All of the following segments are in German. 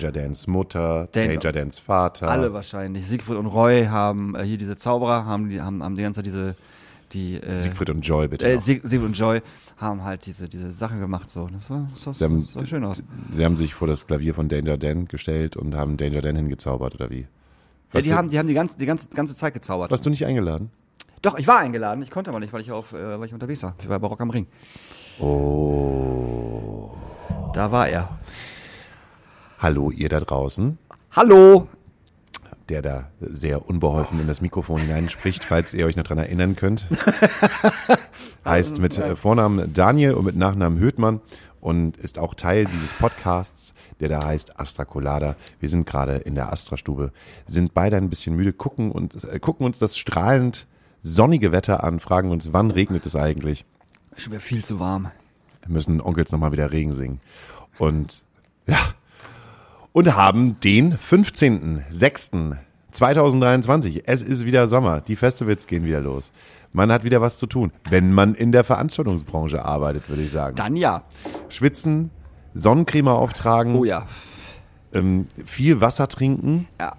Danger Dans Mutter, Dan- Danger Dans Vater. Alle wahrscheinlich. Siegfried und Roy haben äh, hier diese Zauberer, haben die, haben, haben die ganze Zeit diese, die, äh, Siegfried und Joy, bitte. äh. Sieg, Siegfried und Joy haben halt diese, diese Sachen gemacht, so. Das war, das, Sie haben- sah schön aus. Sie haben sich vor das Klavier von Danger Dan gestellt und haben Danger Dan hingezaubert, oder wie? Ja, die du, haben, die haben die ganze, die ganze, ganze Zeit gezaubert. warst du nicht eingeladen? Doch, ich war eingeladen. Ich konnte aber nicht, weil ich auf, äh, weil ich unterwegs war. Ich war bei Rock am Ring. Oh. Da war er. Hallo, ihr da draußen, Hallo! der da sehr unbeholfen in das Mikrofon hineinspricht, falls ihr euch noch dran erinnern könnt. heißt mit äh, Vornamen Daniel und mit Nachnamen Höhtmann und ist auch Teil dieses Podcasts, der da heißt Astra Colada. Wir sind gerade in der Astra-Stube, sind beide ein bisschen müde, gucken, und, äh, gucken uns das strahlend sonnige Wetter an, fragen uns, wann regnet es eigentlich? Schon wieder viel zu warm. müssen Onkels nochmal wieder Regen singen. Und ja, und haben den 15.06.2023. Es ist wieder Sommer. Die Festivals gehen wieder los. Man hat wieder was zu tun, wenn man in der Veranstaltungsbranche arbeitet, würde ich sagen. Dann ja. Schwitzen, Sonnencreme auftragen, Oh ja. ähm, viel Wasser trinken Ja.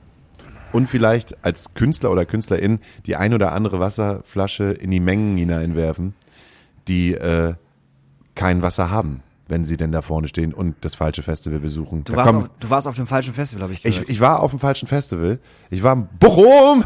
und vielleicht als Künstler oder Künstlerin die ein oder andere Wasserflasche in die Mengen hineinwerfen, die äh, kein Wasser haben, wenn sie denn da vorne stehen und das falsche Festival besuchen. Du Da warst, kommen- auf, du warst auf dem falschen Festival, habe ich gehört. ich, ich war auf dem falschen Festival. Ich war in Bochum!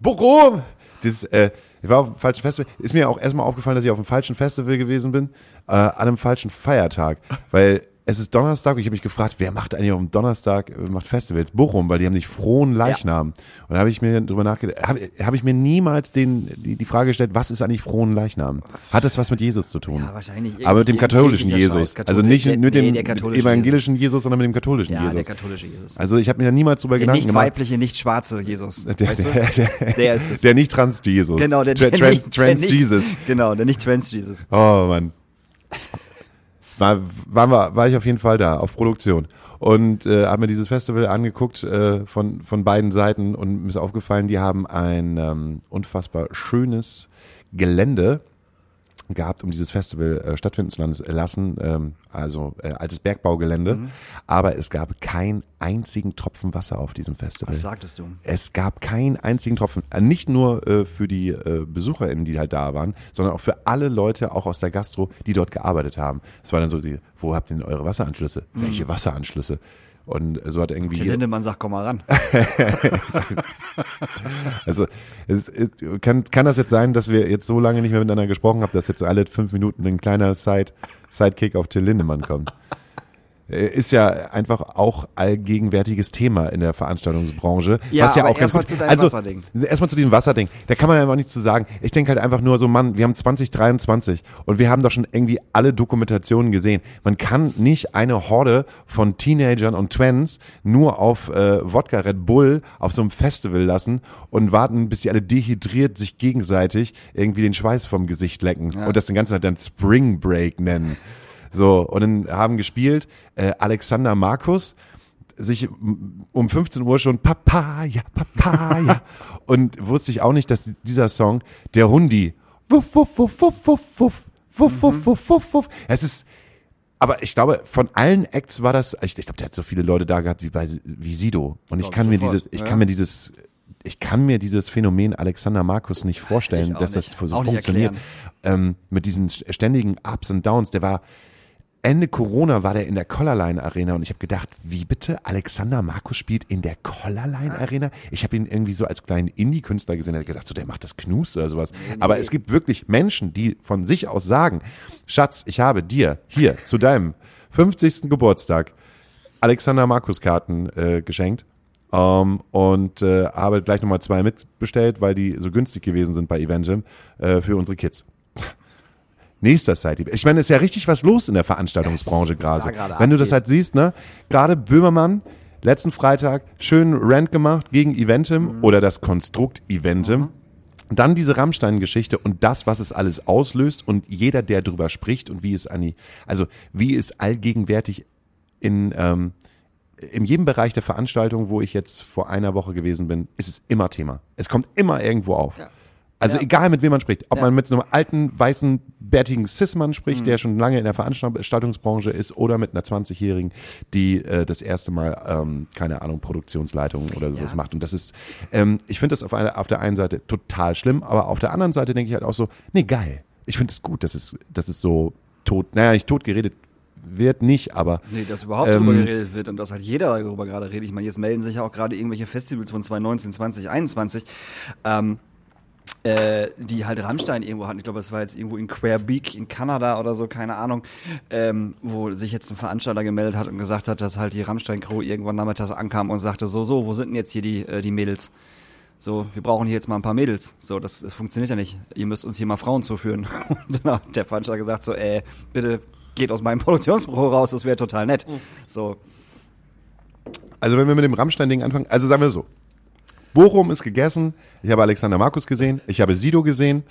Bochum! Das, äh, ich war auf dem falschen Festival. Ist mir auch erstmal aufgefallen, dass ich auf dem falschen Festival gewesen bin, äh, an einem falschen Feiertag. Weil es ist Donnerstag und ich habe mich gefragt, wer macht eigentlich auf dem Donnerstag, äh, macht Festivals? Bochum, weil die haben nicht frohen Leichnam. Und da habe ich mir drüber nachgedacht, habe hab ich mir niemals den, die, die Frage gestellt, was ist eigentlich frohen Leichnam? Hat das was mit Jesus zu tun? Ja, wahrscheinlich Aber mit dem katholischen Jesus. Scheiß. Also nicht der- mit nee, dem katholische evangelischen Jesus, sondern mit dem katholischen Ja, Jesus. der katholische Jesus. Also ich habe mir da niemals drüber Der Gedanken nicht gemacht. weibliche, nicht schwarze Jesus. Der, weißt du? der, der, ist es. Der nicht trans Jesus. genau, der, Tra trans, nicht, trans Jesus. Nicht, genau, der nicht Trans Jesus. Oh Mann. War, war, war, war ich auf jeden Fall da, auf Produktion. Und äh, habe mir dieses Festival angeguckt äh, von, von beiden Seiten und mir ist aufgefallen, die haben ein ähm, unfassbar schönes Gelände gehabt, um dieses Festival äh, stattfinden zu lassen, ähm, also äh, altes Bergbaugelände. Mhm. Aber es gab keinen einzigen Tropfen Wasser auf diesem Festival. Was sagtest du? Es gab keinen einzigen Tropfen. Äh, Nicht nur äh, für die äh, BesucherInnen, die halt da waren, sondern auch für alle Leute, auch aus der Gastro, die dort gearbeitet haben. Es war dann so, die, wo habt ihr denn eure Wasseranschlüsse? Welche Wasseranschlüsse? Und so hat irgendwie. Der Lindemann sagt, komm mal ran. Also es, es, kann, kann das jetzt sein, dass wir jetzt so lange nicht mehr miteinander gesprochen haben, dass jetzt alle fünf Minuten ein kleiner Side, Sidekick auf Till Lindemann kommt? Äh, Ist ja einfach auch allgegenwärtiges Thema in der Veranstaltungsbranche. Ja, was ja auch ganz erst mal gut- zu deinem also, Wasserding. Erstmal zu diesem Wasserding. Da kann man ja auch nichts zu sagen. Ich denke halt einfach nur so, Mann, wir haben 2023 und wir haben doch schon irgendwie alle Dokumentationen gesehen. Man kann nicht eine Horde von Teenagern und Twins nur auf äh, Wodka Red Bull auf so einem Festival lassen und warten, bis sie alle dehydriert sich gegenseitig irgendwie den Schweiß vom Gesicht lecken und das den ganzen Tag dann Spring Break nennen. So, und dann haben gespielt äh, Alexander Markus, sich um 15 Uhr schon Papaya, Papaya. und wusste ich auch nicht, dass dieser Song, der Hundi, wuff, wuff, wuff, wuff, wuff, wuff, wuff, wuff, wuff, wuff, wuff. Es ist, aber ich glaube, von allen Acts war das, ich, ich glaube, der hat so viele Leute da gehabt wie bei, wie Sido. Und ich Glaub kann ich mir sofort, dieses, ich ja. kann mir dieses, ich kann mir dieses Phänomen Alexander Markus nicht vorstellen, Ich dass nicht. das so Auch funktioniert. Ähm, mit diesen ständigen Ups und Downs. Der war, Ende Corona war der in der Collarline Arena und ich habe gedacht, wie bitte Alexander Markus spielt in der Collarline Arena? Ich habe ihn irgendwie so als kleinen Indie-Künstler gesehen, habe gedacht, so der macht das Knus oder sowas. Aber es gibt wirklich Menschen, die von sich aus sagen, Schatz, ich habe dir hier zu deinem 50. Geburtstag Alexander Markus Karten äh, geschenkt. Ähm, und äh, habe gleich nochmal zwei mitbestellt, weil die so günstig gewesen sind bei Eventim äh, für unsere Kids. Nächster Side. Ich meine, es ist ja richtig was los in der Veranstaltungsbranche gerade. Wenn du das halt siehst, ne? Gerade Böhmermann, letzten Freitag, schön Rant gemacht gegen Eventim oder das Konstrukt Eventim. Dann diese Rammstein-Geschichte und das, was es alles auslöst und jeder, der drüber spricht und wie es an die, also wie es allgegenwärtig in, ähm, in jedem Bereich der Veranstaltung, wo ich jetzt vor einer Woche gewesen bin, ist es immer Thema. Es kommt immer irgendwo auf. Ja. Also Ja. egal mit wem man spricht, ob Ja. man mit so einem alten, weißen, bärtigen Cis-Mann spricht, der schon lange in der Veranstaltungsbranche ist, oder mit einer 20-Jährigen, die äh, das erste Mal, ähm, keine Ahnung, Produktionsleitung oder sowas Ja. macht. Und das ist, ähm, ich finde das auf, einer, auf der einen Seite total schlimm, aber auf der anderen Seite denke ich halt auch so, nee, geil. Ich finde es gut, dass es, dass es so tot, naja, nicht tot geredet wird, nicht, aber Nee, dass überhaupt Ähm, drüber geredet wird und dass halt jeder darüber gerade redet. Ich meine, jetzt melden sich ja auch gerade irgendwelche Festivals von 2019, 2021, ähm, äh, die halt Rammstein irgendwo hatten. Ich glaube, es war jetzt irgendwo in Quebec in Kanada oder so, keine Ahnung, ähm, wo sich jetzt ein Veranstalter gemeldet hat und gesagt hat, dass halt die Rammstein-Crew irgendwann nachmittags ankam und sagte, so, so, wo sind denn jetzt hier die, äh, die Mädels? So, wir brauchen hier jetzt mal ein paar Mädels. So, das, das funktioniert ja nicht. Ihr müsst uns hier mal Frauen zuführen. Und dann hat der Veranstalter gesagt, so, äh, bitte geht aus meinem Produktionsbüro raus, das wäre total nett. So, Also wenn wir mit dem Rammstein-Ding anfangen, also sagen wir so. Bochum ist gegessen, ich habe Alexander Markus gesehen, ich habe Sido gesehen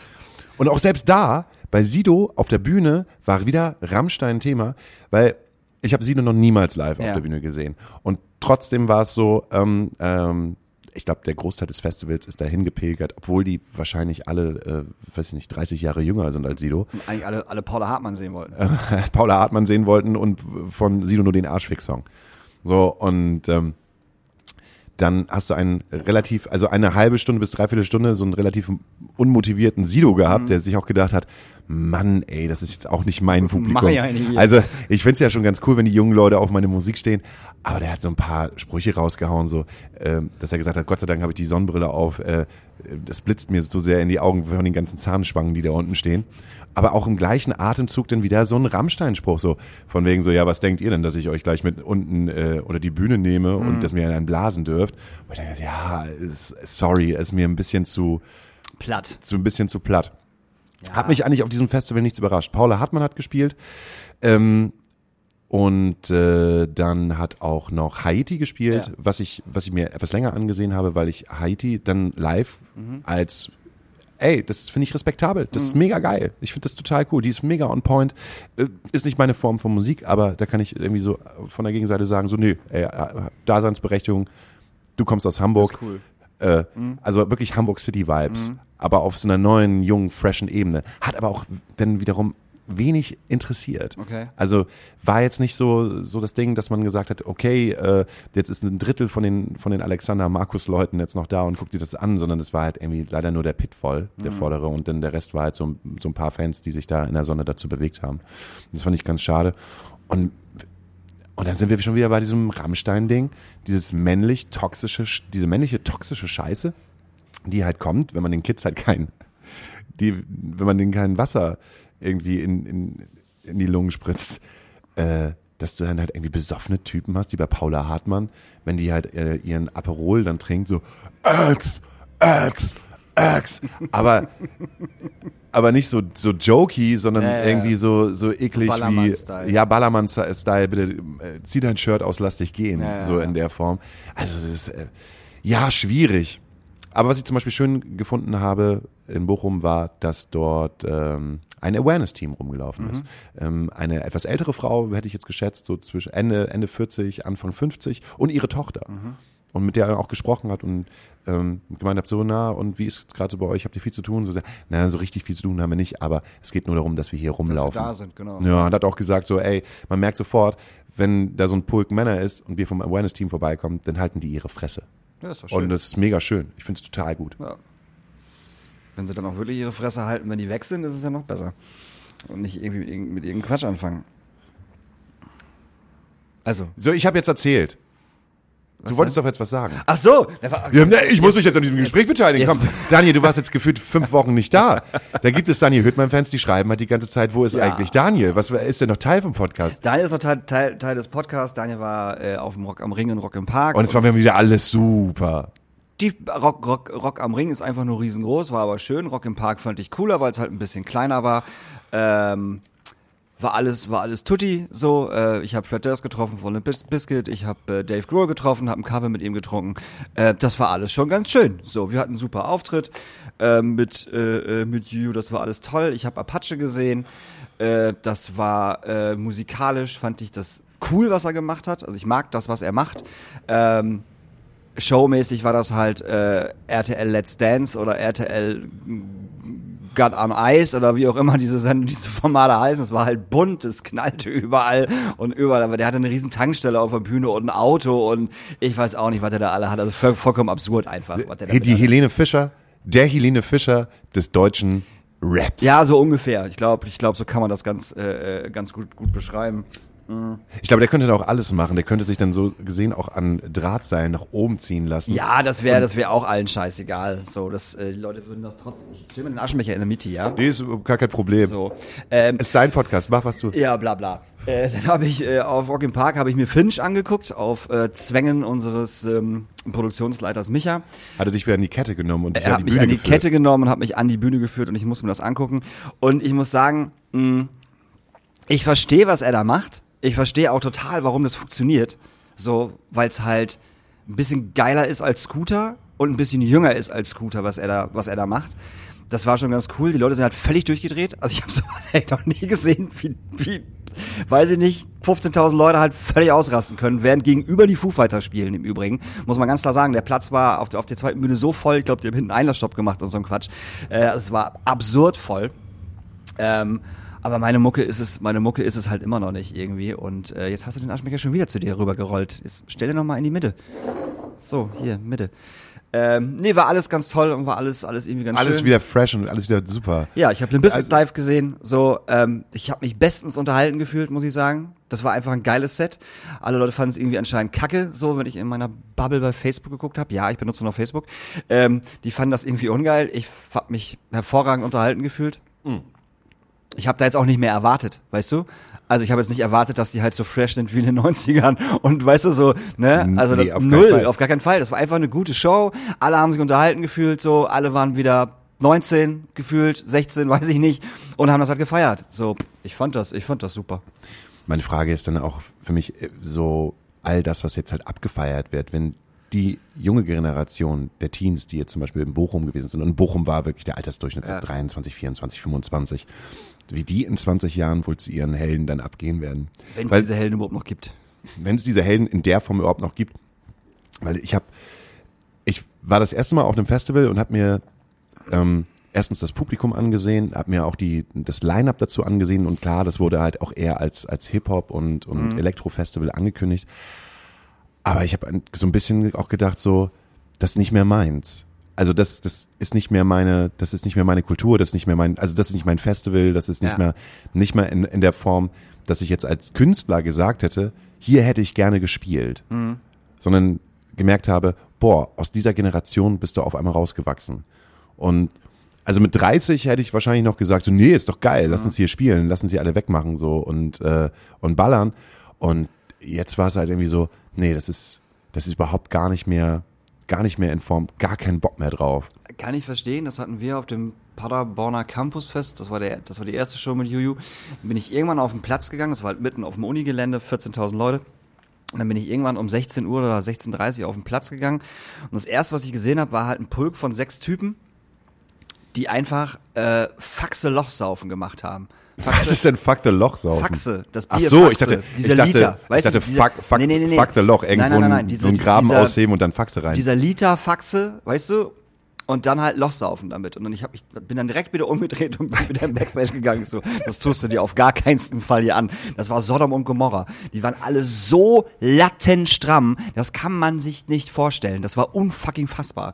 und auch selbst da, bei Sido auf der Bühne war wieder Rammstein Thema, weil ich habe Sido noch niemals live auf Ja. der Bühne gesehen und trotzdem war es so, ähm, ähm, ich glaube, der Großteil des Festivals ist dahin gepilgert, obwohl die wahrscheinlich alle, äh, weiß ich nicht, 30 Jahre jünger sind als Sido. eigentlich alle, alle Paula Hartmann sehen wollten. Paula Hartmann sehen wollten und von Sido nur den Arschfix-Song. So, und ähm, dann hast du einen relativ, also eine halbe Stunde bis dreiviertel Stunde so einen relativ unmotivierten Sido gehabt, der sich auch gedacht hat, Mann, ey, das ist jetzt auch nicht mein mache Publikum. ich? Also ich find's ja schon ganz cool, wenn die jungen Leute auf meine Musik stehen, aber der hat so ein paar Sprüche rausgehauen, so, ähm, dass er gesagt hat, Gott sei Dank habe ich die Sonnenbrille auf, äh, das blitzt mir so sehr in die Augen von den ganzen Zahnspangen, die da unten stehen. Aber auch im gleichen Atemzug dann wieder so ein Rammstein-Spruch, so von wegen so, ja, was denkt ihr denn, dass ich euch gleich mit unten äh, oder die Bühne nehme Mhm. und dass mir einen blasen dürft? Und ich denke, ja, ist, sorry, ist mir ein bisschen zu, Platt. so ein bisschen zu platt. Hat mich eigentlich auf diesem Festival nichts überrascht. Paula Hartmann hat gespielt. Ähm, und äh, dann hat auch noch Haiti gespielt, Ja. was ich, was ich mir etwas länger angesehen habe, weil ich Haiti dann live als ey, das finde ich respektabel. Das ist mega geil. Ich finde das total cool. Die ist mega on point. Äh, Ist nicht meine Form von Musik, aber da kann ich irgendwie so von der Gegenseite sagen, so, nö, ey, äh, Daseinsberechtigung, du kommst aus Hamburg. Ist cool. Äh, Also wirklich Hamburg City Vibes, aber auf so einer neuen, jungen, freshen Ebene. Hat aber auch dann wiederum wenig interessiert. Okay. Also war jetzt nicht so so das Ding, dass man gesagt hat, okay, äh, jetzt ist ein Drittel von den von den Alexander Markus Leuten jetzt noch da und guckt sich das an, sondern es war halt irgendwie leider nur der Pit voll, der vordere und dann der Rest war halt so, so ein paar Fans, die sich da in der Sonne dazu bewegt haben. Das fand ich ganz schade und und dann sind wir schon wieder bei diesem Rammstein-Ding, dieses männlich toxische, diese männliche toxische Scheiße, die halt kommt, wenn man den Kids halt kein, die, wenn man denen kein Wasser irgendwie in, in, in die Lungen spritzt, äh, dass du dann halt irgendwie besoffene Typen hast, die bei Paula Hartmann, wenn die halt äh, ihren Aperol dann trinkt, so Ex, Ex, Ex, aber aber nicht so so jokey, sondern ja. irgendwie so so eklig wie Ballermann-Style. ja Ballermann-Style, bitte äh, zieh dein Shirt aus, lass dich gehen, ja, so in der Form. Also das ist äh, ja schwierig. Aber was ich zum Beispiel schön gefunden habe in Bochum war, dass dort ähm, ein Awareness-Team rumgelaufen ist. Ähm, eine etwas ältere Frau, hätte ich jetzt geschätzt, so zwischen Ende, Ende 40, Anfang 50 und ihre Tochter. Und mit der er auch gesprochen hat und ähm, gemeint hat, so, na, und wie ist es gerade so bei euch? Habt ihr viel zu tun? So, na, so richtig viel zu tun haben wir nicht, aber es geht nur darum, dass wir hier rumlaufen. da sind, genau. Ja, und hat auch gesagt so, ey, man merkt sofort, wenn da so ein Pulk Männer ist und wir vom Awareness-Team vorbeikommen, dann halten die ihre Fresse. Ja, schön. Und das ist mega schön. Ich finde es total gut. Ja. Wenn sie dann auch wirklich ihre Fresse halten, wenn die weg sind, ist es ja noch besser. Und nicht irgendwie mit, irgend- mit irgendeinem Quatsch anfangen. Also. So, ich habe jetzt erzählt. Du Was wolltest denn? doch jetzt was sagen. Ach so! Ja, ne, ich muss mich jetzt an diesem Gespräch beteiligen. Komm, Daniel, du warst jetzt gefühlt fünf Wochen nicht da. Da gibt es Daniel Hüttmann-Fans, die schreiben halt die ganze Zeit, wo ist Ja. eigentlich Daniel? Was ist denn noch Teil vom Podcast? Daniel ist noch Teil, Teil, Teil des Podcasts. Daniel war äh, auf dem Rock am Ring in Rock im Park. Und es war wieder alles super. Die Rock, Rock, Rock am Ring ist einfach nur riesengroß, war aber schön. Rock im Park fand ich cooler, weil es halt ein bisschen kleiner war. Ähm, war alles, war alles tutti so. Äh, ich habe Fred Durst getroffen von Limp Biscuit, ich habe äh, Dave Grohl getroffen, habe einen Kaffee mit ihm getrunken. Äh, das war alles schon ganz schön. So, wir hatten einen super Auftritt äh, mit äh, äh, mit You, das war alles toll. Ich habe Apache gesehen. Äh, das war musikalisch, fand ich das cool, was er gemacht hat. Also ich mag das, was er macht. Ähm, showmäßig war das halt äh, RTL Let's Dance oder RTL Got on Ice oder wie auch immer diese Sendung, diese Formate heißen. Es war halt bunt, es knallte überall und überall. Aber der hatte eine riesen Tankstelle auf der Bühne und ein Auto und ich weiß auch nicht, was der da alle hat. Also voll, vollkommen absurd einfach. Was der da Die Helene Fischer, der Helene Fischer des deutschen Raps. ja, so ungefähr. Ich glaube, ich glaube, so kann man das ganz, äh, äh, ganz gut, gut beschreiben. Ich glaube, der könnte da auch alles machen. Der könnte sich dann so gesehen auch an Drahtseilen nach oben ziehen lassen. Ja, das wäre, das wäre auch allen scheißegal. So, das, äh, die Leute würden das trotzdem. Ich stelle mir den Aschenbecher in der Mitte, ja. Nee, ist gar kein Problem. So, ähm, Ist dein Podcast, mach was du. Ja, bla bla. Äh, dann habe ich äh, auf Rock im Park habe ich mir Finch angeguckt auf äh, Zwängen unseres ähm, Produktionsleiters Micha. Hat er dich wieder an die Kette genommen und Er hat die mich an die geführt. Kette genommen und hat mich an die Bühne geführt und ich musste mir das angucken. Und ich muss sagen, mh, ich verstehe, was er da macht. Ich verstehe auch total, warum das funktioniert. So, weil es halt ein bisschen geiler ist als Scooter und ein bisschen jünger ist als Scooter, was er da, was er da macht. Das war schon ganz cool. Die Leute sind halt völlig durchgedreht. Also ich habe sowas echt noch nie gesehen, wie, wie weiß ich nicht, 15.000 Leute halt völlig ausrasten können, während gegenüber die Foo Fighters spielen im Übrigen. Muss man ganz klar sagen, der Platz war auf der, auf der zweiten Bühne so voll, ich glaube, die haben hinten einen Einlassstopp gemacht und so ein Quatsch. Äh, es war absurd voll. Ähm, aber meine Mucke ist es, meine Mucke ist es halt immer noch nicht irgendwie. Und äh, jetzt hast du den Aschenbecher schon wieder zu dir rübergerollt. Jetzt stell den noch mal in die Mitte. So, hier, Mitte. Ähm, nee, war alles ganz toll und war alles, alles irgendwie ganz Alles schön. wieder fresh und alles wieder super. Ja, ich habe Limp Bizkit Also- live gesehen. So, ähm, ich habe mich bestens unterhalten gefühlt, muss ich sagen. Das war einfach ein geiles Set. Alle Leute fanden es irgendwie anscheinend kacke, so wenn ich in meiner Bubble bei Facebook geguckt habe. Ja, ich benutze noch Facebook. Ähm, die fanden das irgendwie ungeil. Ich habe mich hervorragend unterhalten gefühlt. Ich habe da jetzt auch nicht mehr erwartet, weißt du? Also ich habe jetzt nicht erwartet, dass die halt so fresh sind wie in den 90ern und weißt du so, ne? Also Nee, auf null, Fall. auf gar keinen Fall. Das war einfach eine gute Show. Alle haben sich unterhalten gefühlt, so, alle waren wieder 19 gefühlt, 16, weiß ich nicht, und haben das halt gefeiert. So, ich fand das, ich fand das super. Meine Frage ist dann auch für mich äh, so all das, was jetzt halt abgefeiert wird, wenn die junge Generation der Teens, die jetzt zum Beispiel in Bochum gewesen sind, und Bochum war wirklich der Altersdurchschnitt so Ja. 23, 24, 25, wie die in 20 Jahren wohl zu ihren Helden dann abgehen werden. Wenn es diese Helden überhaupt noch gibt. wenn es diese Helden in der Form überhaupt noch gibt. Weil ich habe, ich war das erste Mal auf einem Festival und habe mir ähm, erstens das Publikum angesehen, habe mir auch die das Line-up dazu angesehen und klar, das wurde halt auch eher als als Hip-Hop und und Elektro-Festival angekündigt. Aber ich habe so ein bisschen auch gedacht, so das ist nicht mehr meins. Also das das ist nicht mehr meine, das ist nicht mehr meine Kultur, das ist nicht mehr mein, also das ist nicht mein Festival, das ist nicht Ja. mehr nicht mehr in, in der Form, dass ich jetzt als Künstler gesagt hätte, hier hätte ich gerne gespielt, sondern gemerkt habe, boah, aus dieser Generation bist du auf einmal rausgewachsen. Und also mit 30 hätte ich wahrscheinlich noch gesagt, so, nee, ist doch geil, lass uns hier spielen, lass uns hier alle wegmachen so und äh, und ballern. Und jetzt war es halt irgendwie so, nee, das ist das ist überhaupt gar nicht mehr gar nicht mehr in Form, gar keinen Bock mehr drauf. Kann ich verstehen, das hatten wir auf dem Paderborner Campusfest, das war, der, das war die erste Show mit Juju. Dann bin ich irgendwann auf den Platz gegangen, das war halt mitten auf dem Unigelände, 14.000 Leute. Und dann bin ich irgendwann um 16 Uhr oder 16.30 Uhr auf den Platz gegangen. Und das erste, was ich gesehen habe, war halt ein Pulk von sechs Typen, die einfach äh, Faxe Lochsaufen gemacht haben. Was ist denn Fuck the Loch saufen? Faxe, das Ach Bier so, ich Faxe, dachte, dieser ich dachte, Liter, weißt ich dachte dieser- fuck, fuck, nee, nee, nee, fuck the Loch, irgendwo Nein, nein, nein, diese- so einen Graben dieser- ausheben und dann Faxe rein. dieser Liter Faxe, weißt du, und dann halt Lochsaufen damit. Und dann ich, hab, ich bin dann direkt wieder umgedreht und bin wieder im Backstage gegangen. So, das tust du dir auf gar keinen Fall hier an. Das war Sodom und Gomorra. Die waren alle so lattenstramm, das kann man sich nicht vorstellen. Das war unfucking fassbar.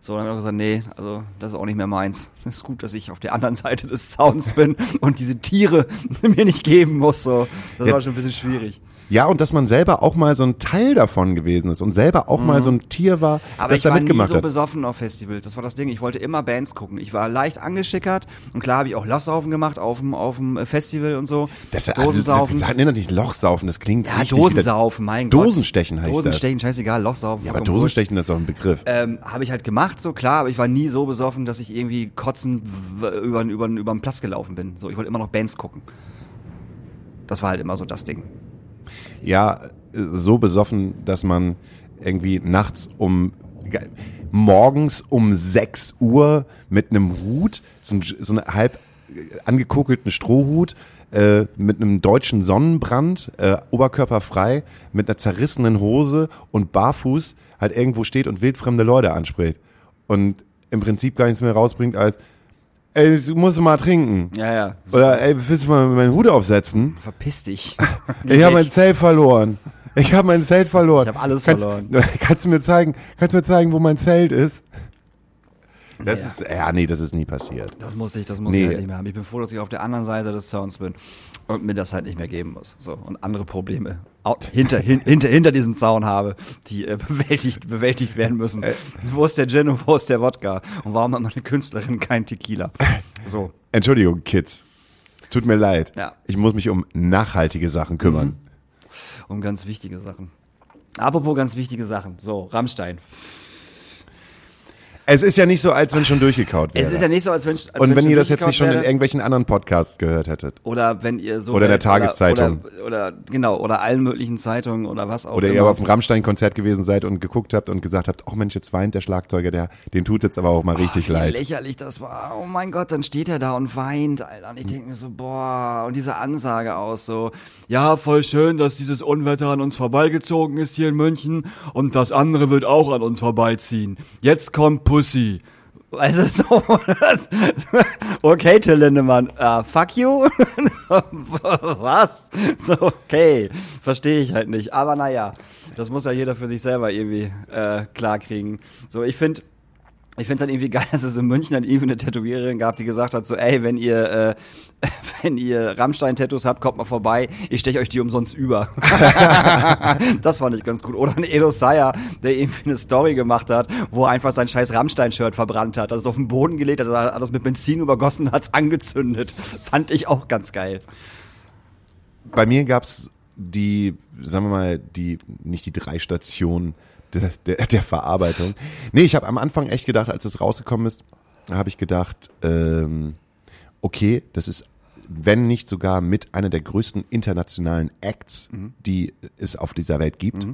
So, dann habe ich gesagt, nee, also das ist auch nicht mehr meins. Es ist gut, dass ich auf der anderen Seite des Zauns bin und diese Tiere mir nicht geben muss. So, das Ja. war schon ein bisschen schwierig. Ja, und dass man selber auch mal so ein Teil davon gewesen ist und selber auch mal so ein Tier war, Mhm. Aber das ich da war nie mitgemacht so hat. besoffen auf Festivals. Das war das Ding. Ich wollte immer Bands gucken. Ich war leicht angeschickert und klar habe ich auch Lasssaufen gemacht auf dem auf dem Festival und so. Das, Dosensaufen. Das, das, nennt nicht Lochsaufen, das klingt ja, richtig Dosensaufen, mein Gott. Dosenstechen heißt Dosenstechen, scheißegal, Lochsaufen. das. Ja, aber. Dosenstechen ist auch ein Begriff. Ähm, habe ich halt gemacht, so klar, aber ich war nie so besoffen, dass ich irgendwie kotzend w- über, über, über den Platz gelaufen bin. So, ich wollte immer noch Bands gucken. Das war halt immer so das Ding. Ja, so besoffen, dass man irgendwie nachts um ge- morgens um 6 Uhr mit einem Hut, so, ein, so einen halb äh, angekugelten Strohhut, äh, mit einem deutschen Sonnenbrand, äh, oberkörperfrei, mit einer zerrissenen Hose und barfuß halt irgendwo steht und wildfremde Leute anspricht. Und im Prinzip gar nichts mehr rausbringt als, ey, du musst mal trinken. Ja, ja. Oder ey, willst du mal meinen Hut aufsetzen? Verpiss dich. Ich habe mein Zelt verloren. Ich habe mein Zelt verloren. Ich hab alles kannst, verloren. Kannst du mir zeigen, kannst du mir zeigen, wo mein Zelt ist? Das Ja. ist, ja, nee, das ist nie passiert. Das muss ich, das muss Nee. ich halt nicht mehr haben. Ich bin froh, dass ich auf der anderen Seite des Zauns bin und mir das halt nicht mehr geben muss. So und andere Probleme hinter, hin, hinter, hinter diesem Zaun habe, die äh, bewältigt, bewältigt werden müssen. Äh. Wo ist der Gin und wo ist der Wodka? Und warum hat meine Künstlerin kein Tequila? So. Entschuldigung, Kids. Es tut mir leid. Ja. Ich muss mich um nachhaltige Sachen kümmern. Um ganz wichtige Sachen. Apropos ganz wichtige Sachen. So, Rammstein. Es ist ja nicht so, als wenn schon durchgekaut wäre. Es ist ja nicht so, als wenn als Und wenn schon ihr das jetzt nicht schon in irgendwelchen anderen Podcasts gehört hättet. Oder wenn ihr so. Oder in der Tageszeitung. Oder, oder, genau, oder allen möglichen Zeitungen oder was auch Oder immer. ihr aber auf dem Rammstein-Konzert gewesen seid und geguckt habt und gesagt habt, ach Mensch, jetzt weint der Schlagzeuger, der, den tut jetzt aber auch mal richtig wie leid. lächerlich das war. Oh mein Gott, dann steht er da und weint, Alter. Und ich denke mir so, boah, und diese Ansage aus so, ja, voll schön, dass dieses Unwetter an uns vorbeigezogen ist hier in München und das andere wird auch an uns vorbeiziehen. Jetzt kommt Pussy. Du, so, okay, Till Lindemann, uh, fuck you? Was? So, okay, verstehe ich halt nicht. Aber naja, das muss ja jeder für sich selber irgendwie äh, klarkriegen. So, ich finde, ich finde es dann irgendwie geil, dass es in München dann irgendwie eine Tätowiererin gab, die gesagt hat, so, ey, wenn ihr, äh, wenn ihr Rammstein-Tattoos habt, kommt mal vorbei, ich steche euch die umsonst über. das fand ich ganz gut. Oder ein Edo Sayer, der irgendwie eine Story gemacht hat, wo er einfach sein scheiß Rammstein-Shirt verbrannt hat, also auf den Boden gelegt hat, hat das mit Benzin übergossen, hat's angezündet. Fand ich auch ganz geil. Bei mir gab's die, sagen wir mal, die, nicht die drei Stationen der, der, der Verarbeitung. Nee, ich habe am Anfang echt gedacht, als es rausgekommen ist, habe ich gedacht, ähm, okay, das ist, wenn nicht sogar mit einer der größten internationalen Acts, die es auf dieser Welt gibt.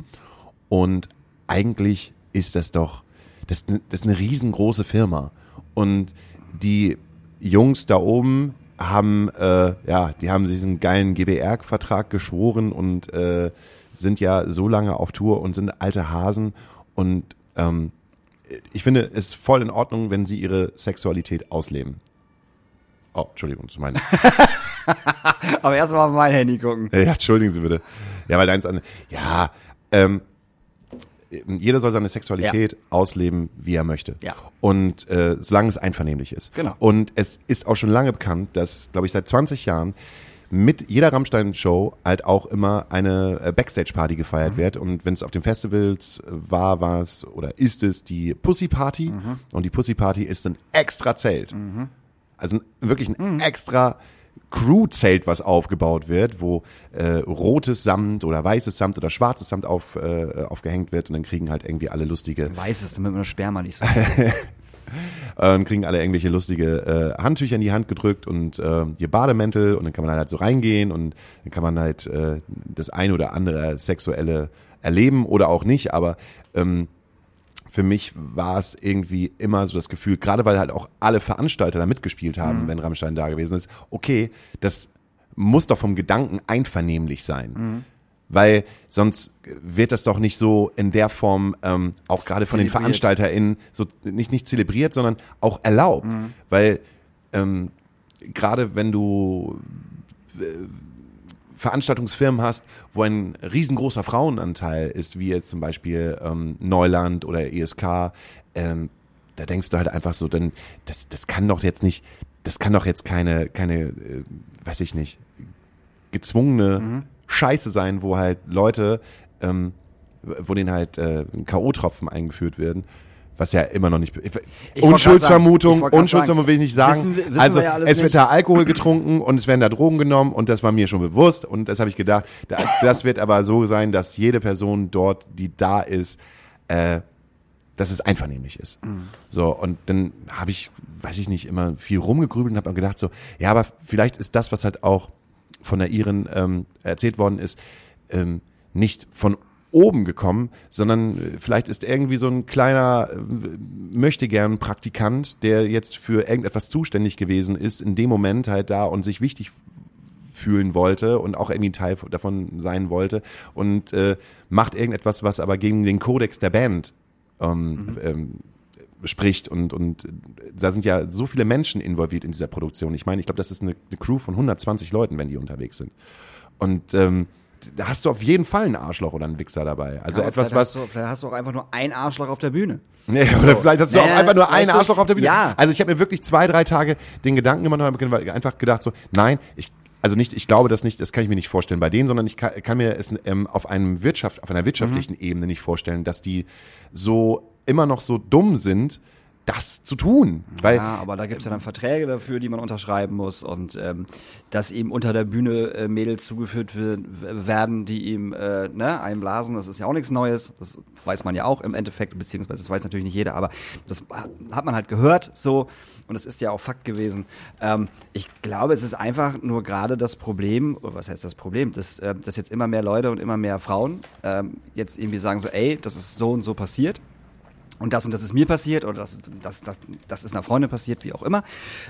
Und eigentlich ist das doch, das, das ist eine riesengroße Firma. Und die Jungs da oben haben, äh, ja, die haben sich einen geilen GBR-Vertrag geschworen und äh, sind ja so lange auf Tour und sind alte Hasen. Und ähm, ich finde es ist voll in Ordnung, wenn sie ihre Sexualität ausleben. Oh, Entschuldigung, zu meinen. Aber erstmal auf mein Handy gucken. Ja, entschuldigen Sie bitte. Ja, weil deins an. Ja, ähm, jeder soll seine Sexualität ausleben, wie er möchte. Ja. Und äh, solange es einvernehmlich ist. Genau. Und es ist auch schon lange bekannt, dass, glaube ich, seit 20 Jahren mit jeder Rammstein-Show halt auch immer eine äh, Backstage-Party gefeiert wird. Und wenn es auf den Festivals äh, war, war es oder ist es die Pussy-Party. Und die Pussy-Party ist ein extra Zelt. Also ein, wirklich ein extra Crew-Zelt, was aufgebaut wird, wo äh, rotes Samt oder weißes Samt oder schwarzes Samt auf, äh, aufgehängt wird und dann kriegen halt irgendwie alle lustige Weiß es, damit man das Sperma nicht so. und kriegen alle irgendwelche lustige äh, Handtücher in die Hand gedrückt und äh, ihr Bademäntel und dann kann man halt so reingehen und dann kann man halt äh, das ein oder andere sexuelle erleben oder auch nicht, aber ähm, für mich war es irgendwie immer so das Gefühl, gerade weil halt auch alle Veranstalter da mitgespielt haben, wenn Rammstein da gewesen ist, okay, das muss doch vom Gedanken einvernehmlich sein. Weil sonst wird das doch nicht so in der Form ähm, auch gerade von den. VeranstalterInnen so nicht, nicht zelebriert, sondern auch erlaubt. Weil ähm, gerade wenn du äh, Veranstaltungsfirmen hast, wo ein riesengroßer Frauenanteil ist, wie jetzt zum Beispiel ähm, Neuland oder ESK, ähm, da denkst du halt einfach so, dann das, das kann doch jetzt nicht, das kann doch jetzt keine, keine, äh, weiß ich nicht, gezwungene Scheiße sein, wo halt Leute, ähm, wo denen halt äh, K.O.-Tropfen eingeführt werden. Was ja immer noch nicht. Unschuldsvermutung, Unschuldsvermutung will ich nicht sagen. Wissen wissen also wir ja es wird nicht. da Alkohol getrunken und es werden da Drogen genommen und das war mir schon bewusst und das habe ich gedacht. Da, das wird aber so sein, dass jede Person dort, die da ist, äh, dass es einvernehmlich ist. So, und dann habe ich, weiß ich nicht, immer viel rumgegrübelt und habe mir gedacht so, ja, aber vielleicht ist das, was halt auch von der Iren ähm, erzählt worden ist, ähm, nicht von oben gekommen, sondern äh, vielleicht ist irgendwie so ein kleiner äh, möchte gern Praktikant, der jetzt für irgendetwas zuständig gewesen ist, in dem Moment halt da und sich wichtig fühlen wollte und auch irgendwie Teil davon sein wollte und äh, macht irgendetwas, was aber gegen den Kodex der Band ähm, mhm. ähm, spricht und, und da sind ja so viele Menschen involviert in dieser Produktion. Ich meine, ich glaube, das ist eine, eine, Crew von 120 Leuten, wenn die unterwegs sind. Und ähm, da hast du auf jeden Fall einen Arschloch oder einen Wichser dabei. Also ja, etwas, was. Hast du, vielleicht hast du auch einfach nur ein Arschloch auf der Bühne. Nee, so. oder vielleicht hast du nee, auch einfach nur ein Arschloch auf der Bühne. Ja. Also ich habe mir wirklich zwei, drei Tage den Gedanken gemacht und habe einfach gedacht so, nein, ich also nicht, ich glaube das nicht, das kann ich mir nicht vorstellen bei denen, sondern ich kann, kann mir es ähm, auf einem Wirtschaft, auf einer wirtschaftlichen mhm. Ebene nicht vorstellen, dass die so immer noch so dumm sind, das zu tun. Weil, ja, aber da gibt es ja dann Verträge dafür, die man unterschreiben muss und ähm, dass ihm unter der Bühne äh, Mädels zugeführt werden, die ihm äh, ne, einblasen, das ist ja auch nichts Neues. Das weiß man ja auch im Endeffekt, beziehungsweise das weiß natürlich nicht jeder, aber das hat man halt gehört so und es ist ja auch Fakt gewesen. Ähm, ich glaube, es ist einfach nur gerade das Problem, oder was heißt das Problem, dass, äh, dass jetzt immer mehr Leute und immer mehr Frauen ähm, jetzt irgendwie sagen so, ey, das ist so und so passiert und das und das ist mir passiert oder das, das, das, das ist einer Freundin passiert, wie auch immer.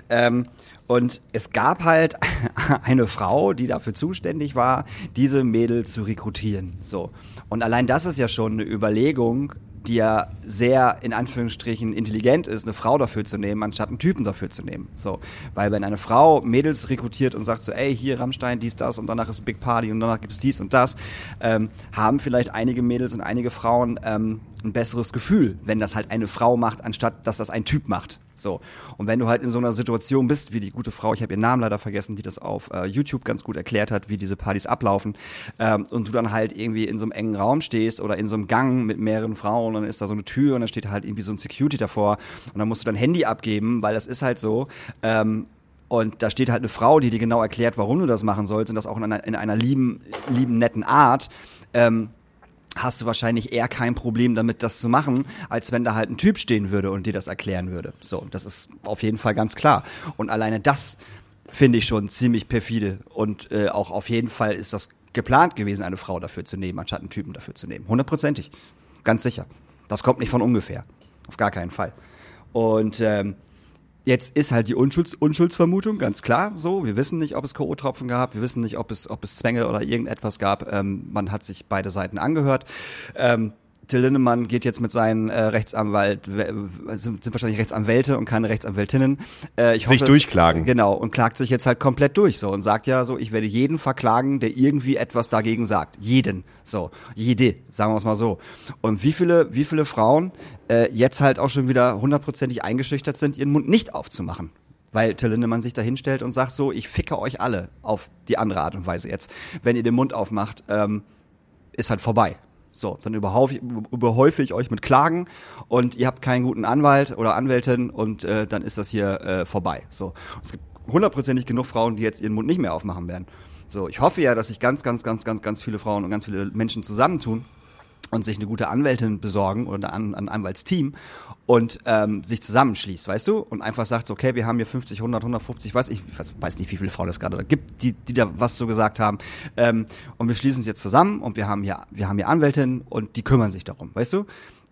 Ähm, und es gab halt eine Frau, die dafür zuständig war, diese Mädel zu rekrutieren. So. Und allein das ist ja schon eine Überlegung, die ja sehr in Anführungsstrichen intelligent ist, eine Frau dafür zu nehmen, anstatt einen Typen dafür zu nehmen. So, weil wenn eine Frau Mädels rekrutiert und sagt so, ey, hier Rammstein, dies, das und danach ist Big Party und danach gibt's dies und das, ähm, haben vielleicht einige Mädels und einige Frauen ähm, ein besseres Gefühl, wenn das halt eine Frau macht, anstatt dass das ein Typ macht. So. Und wenn du halt in so einer Situation bist, wie die gute Frau, ich habe ihren Namen leider vergessen, die das auf äh, YouTube ganz gut erklärt hat, wie diese Partys ablaufen, ähm, und du dann halt irgendwie in so einem engen Raum stehst oder in so einem Gang mit mehreren Frauen und dann ist da so eine Tür und dann steht halt irgendwie so ein Security davor und dann musst du dein Handy abgeben, weil das ist halt so. Ähm, und da steht halt eine Frau, die dir genau erklärt, warum du das machen sollst und das auch in einer, in einer lieben, lieben, netten Art. Ähm, hast du wahrscheinlich eher kein Problem damit, das zu machen, als wenn da halt ein Typ stehen würde und dir das erklären würde. So, das ist auf jeden Fall ganz klar. Und alleine das finde ich schon ziemlich perfide. Und äh, auch auf jeden Fall ist das geplant gewesen, eine Frau dafür zu nehmen, anstatt einen Typen dafür zu nehmen. Hundertprozentig. Ganz sicher. Das kommt nicht von ungefähr. Auf gar keinen Fall. Und ähm, Jetzt ist halt die Unschulds Unschuldsvermutung ganz klar so. Wir wissen nicht, ob es K.O.-Tropfen gab. Wir wissen nicht, ob es, ob es Zwänge oder irgendetwas gab. Ähm, man hat sich beide Seiten angehört. Ähm, Till Lindemann geht jetzt mit seinen äh, Rechtsanwalt, sind, sind wahrscheinlich Rechtsanwälte und keine Rechtsanwältinnen. Äh, ich hoffe, sich durchklagen. Genau, und klagt sich jetzt halt komplett durch so und sagt ja so, ich werde jeden verklagen, der irgendwie etwas dagegen sagt. Jeden. So, jede, sagen wir es mal so. Und wie viele, wie viele Frauen äh, jetzt halt auch schon wieder hundertprozentig eingeschüchtert sind, ihren Mund nicht aufzumachen weil Till Lindemann sich da hinstellt und sagt so, ich ficke euch alle auf die andere Art und Weise jetzt. Wenn ihr den Mund aufmacht, ähm, ist halt vorbei. So, dann überhäufe, überhäufe ich euch mit Klagen und ihr habt keinen guten Anwalt oder Anwältin und äh, dann ist das hier äh, vorbei. So, und es gibt hundertprozentig genug Frauen, die jetzt ihren Mund nicht mehr aufmachen werden. So, ich hoffe ja, dass sich ganz, ganz, ganz, ganz, ganz viele Frauen und ganz viele Menschen zusammentun und sich eine gute Anwältin besorgen oder ein, ein Anwaltsteam und ähm, sich zusammenschließt, weißt du? Und einfach sagt, okay, wir haben hier 50, 100, 150, weiß ich, weiß, nicht, wie viele Frauen es gerade gibt, die, die da was so gesagt haben. Ähm, und wir schließen uns jetzt zusammen und wir haben hier, wir haben hier Anwältinnen und die kümmern sich darum, weißt du?